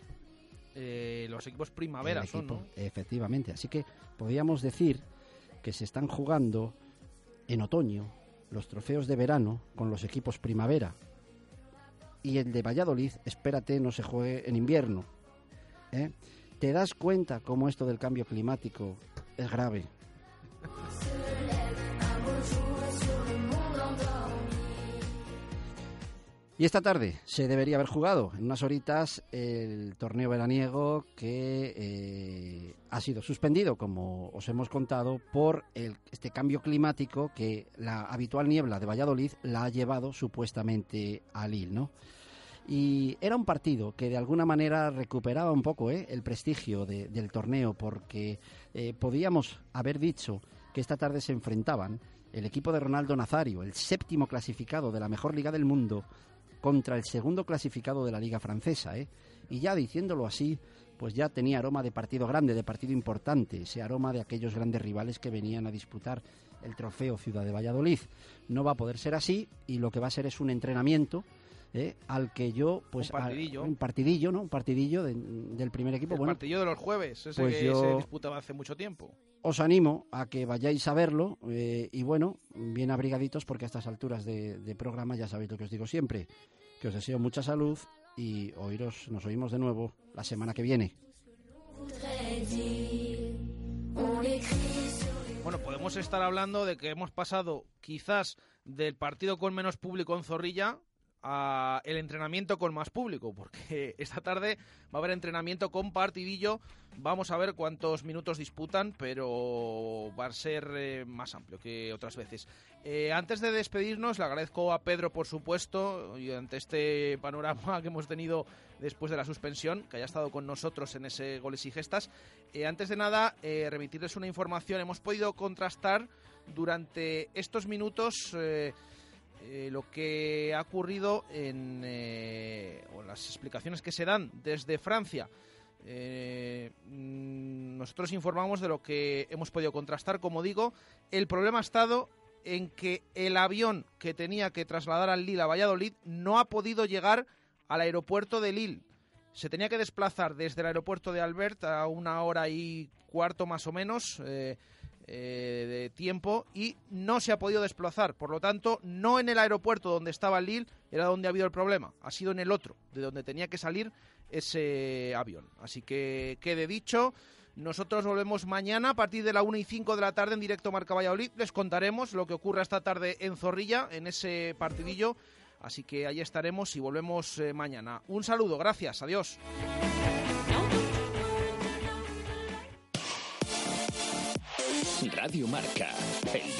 Eh, los equipos primavera equipo, son, ¿no? Efectivamente. Así que podríamos decir que se están jugando en otoño los trofeos de verano con los equipos primavera. Y el de Valladolid, espérate, no se juegue en invierno. ¿eh? te das cuenta cómo esto del cambio climático es grave. Y esta tarde se debería haber jugado en unas horitas el torneo veraniego que eh, ha sido suspendido, como os hemos contado, por este cambio climático que la habitual niebla de Valladolid la ha llevado supuestamente a Lille, ¿no? Y era un partido que de alguna manera recuperaba un poco ¿eh? el prestigio de- del torneo porque eh, podíamos haber dicho que esta tarde se enfrentaban el equipo de Ronaldo Nazario, el séptimo clasificado de la mejor liga del mundo, contra el segundo clasificado de la liga francesa. ¿eh? Y ya diciéndolo así, pues ya tenía aroma de partido grande, de partido importante, ese aroma de aquellos grandes rivales que venían a disputar el trofeo Ciudad de Valladolid. No va a poder ser así y lo que va a ser es un entrenamiento ¿eh? al que yo pues Un partidillo. un partidillo no un partidillo de- del primer equipo El bueno partido de los jueves, ese pues que yo- se disputaba hace mucho tiempo. os animo a que vayáis a verlo eh, y bueno, bien abrigaditos porque a estas alturas de, de programa ya sabéis lo que os digo siempre, que os deseo mucha salud y oíros, nos oímos de nuevo la semana que viene. Bueno, podemos estar hablando de que hemos pasado quizás del partido con menos público en Zorrilla a el entrenamiento con más público, porque esta tarde va a haber entrenamiento con partidillo. Vamos a ver cuántos minutos disputan, pero va a ser eh, más amplio que otras veces. Eh, antes de despedirnos, le agradezco a Pedro, por supuesto, y ante este panorama que hemos tenido después de la suspensión, que haya estado con nosotros en ese goles y gestas. Eh, antes de nada, eh, remitirles una información. Hemos podido contrastar durante estos minutos eh, lo que ha ocurrido en eh, o las explicaciones que se dan desde Francia. Eh, mm, nosotros informamos de lo que hemos podido contrastar. Como digo, el problema ha estado en que el avión que tenía que trasladar al Lille a Valladolid no ha podido llegar al aeropuerto de Lille. Se tenía que desplazar desde el aeropuerto de Albert a una hora y cuarto más o menos eh, de tiempo y no se ha podido desplazar. Por lo tanto, no en el aeropuerto donde estaba Lille era donde ha habido el problema, ha sido en el otro, de donde tenía que salir ese avión. Así que quede dicho. Nosotros volvemos mañana a partir de la 1 y 5 de la tarde en directo Marca Valladolid. Les contaremos lo que ocurra esta tarde en Zorrilla, en ese partidillo. Así que ahí estaremos y volvemos eh, mañana. Un saludo, gracias, adiós. Radio Marca,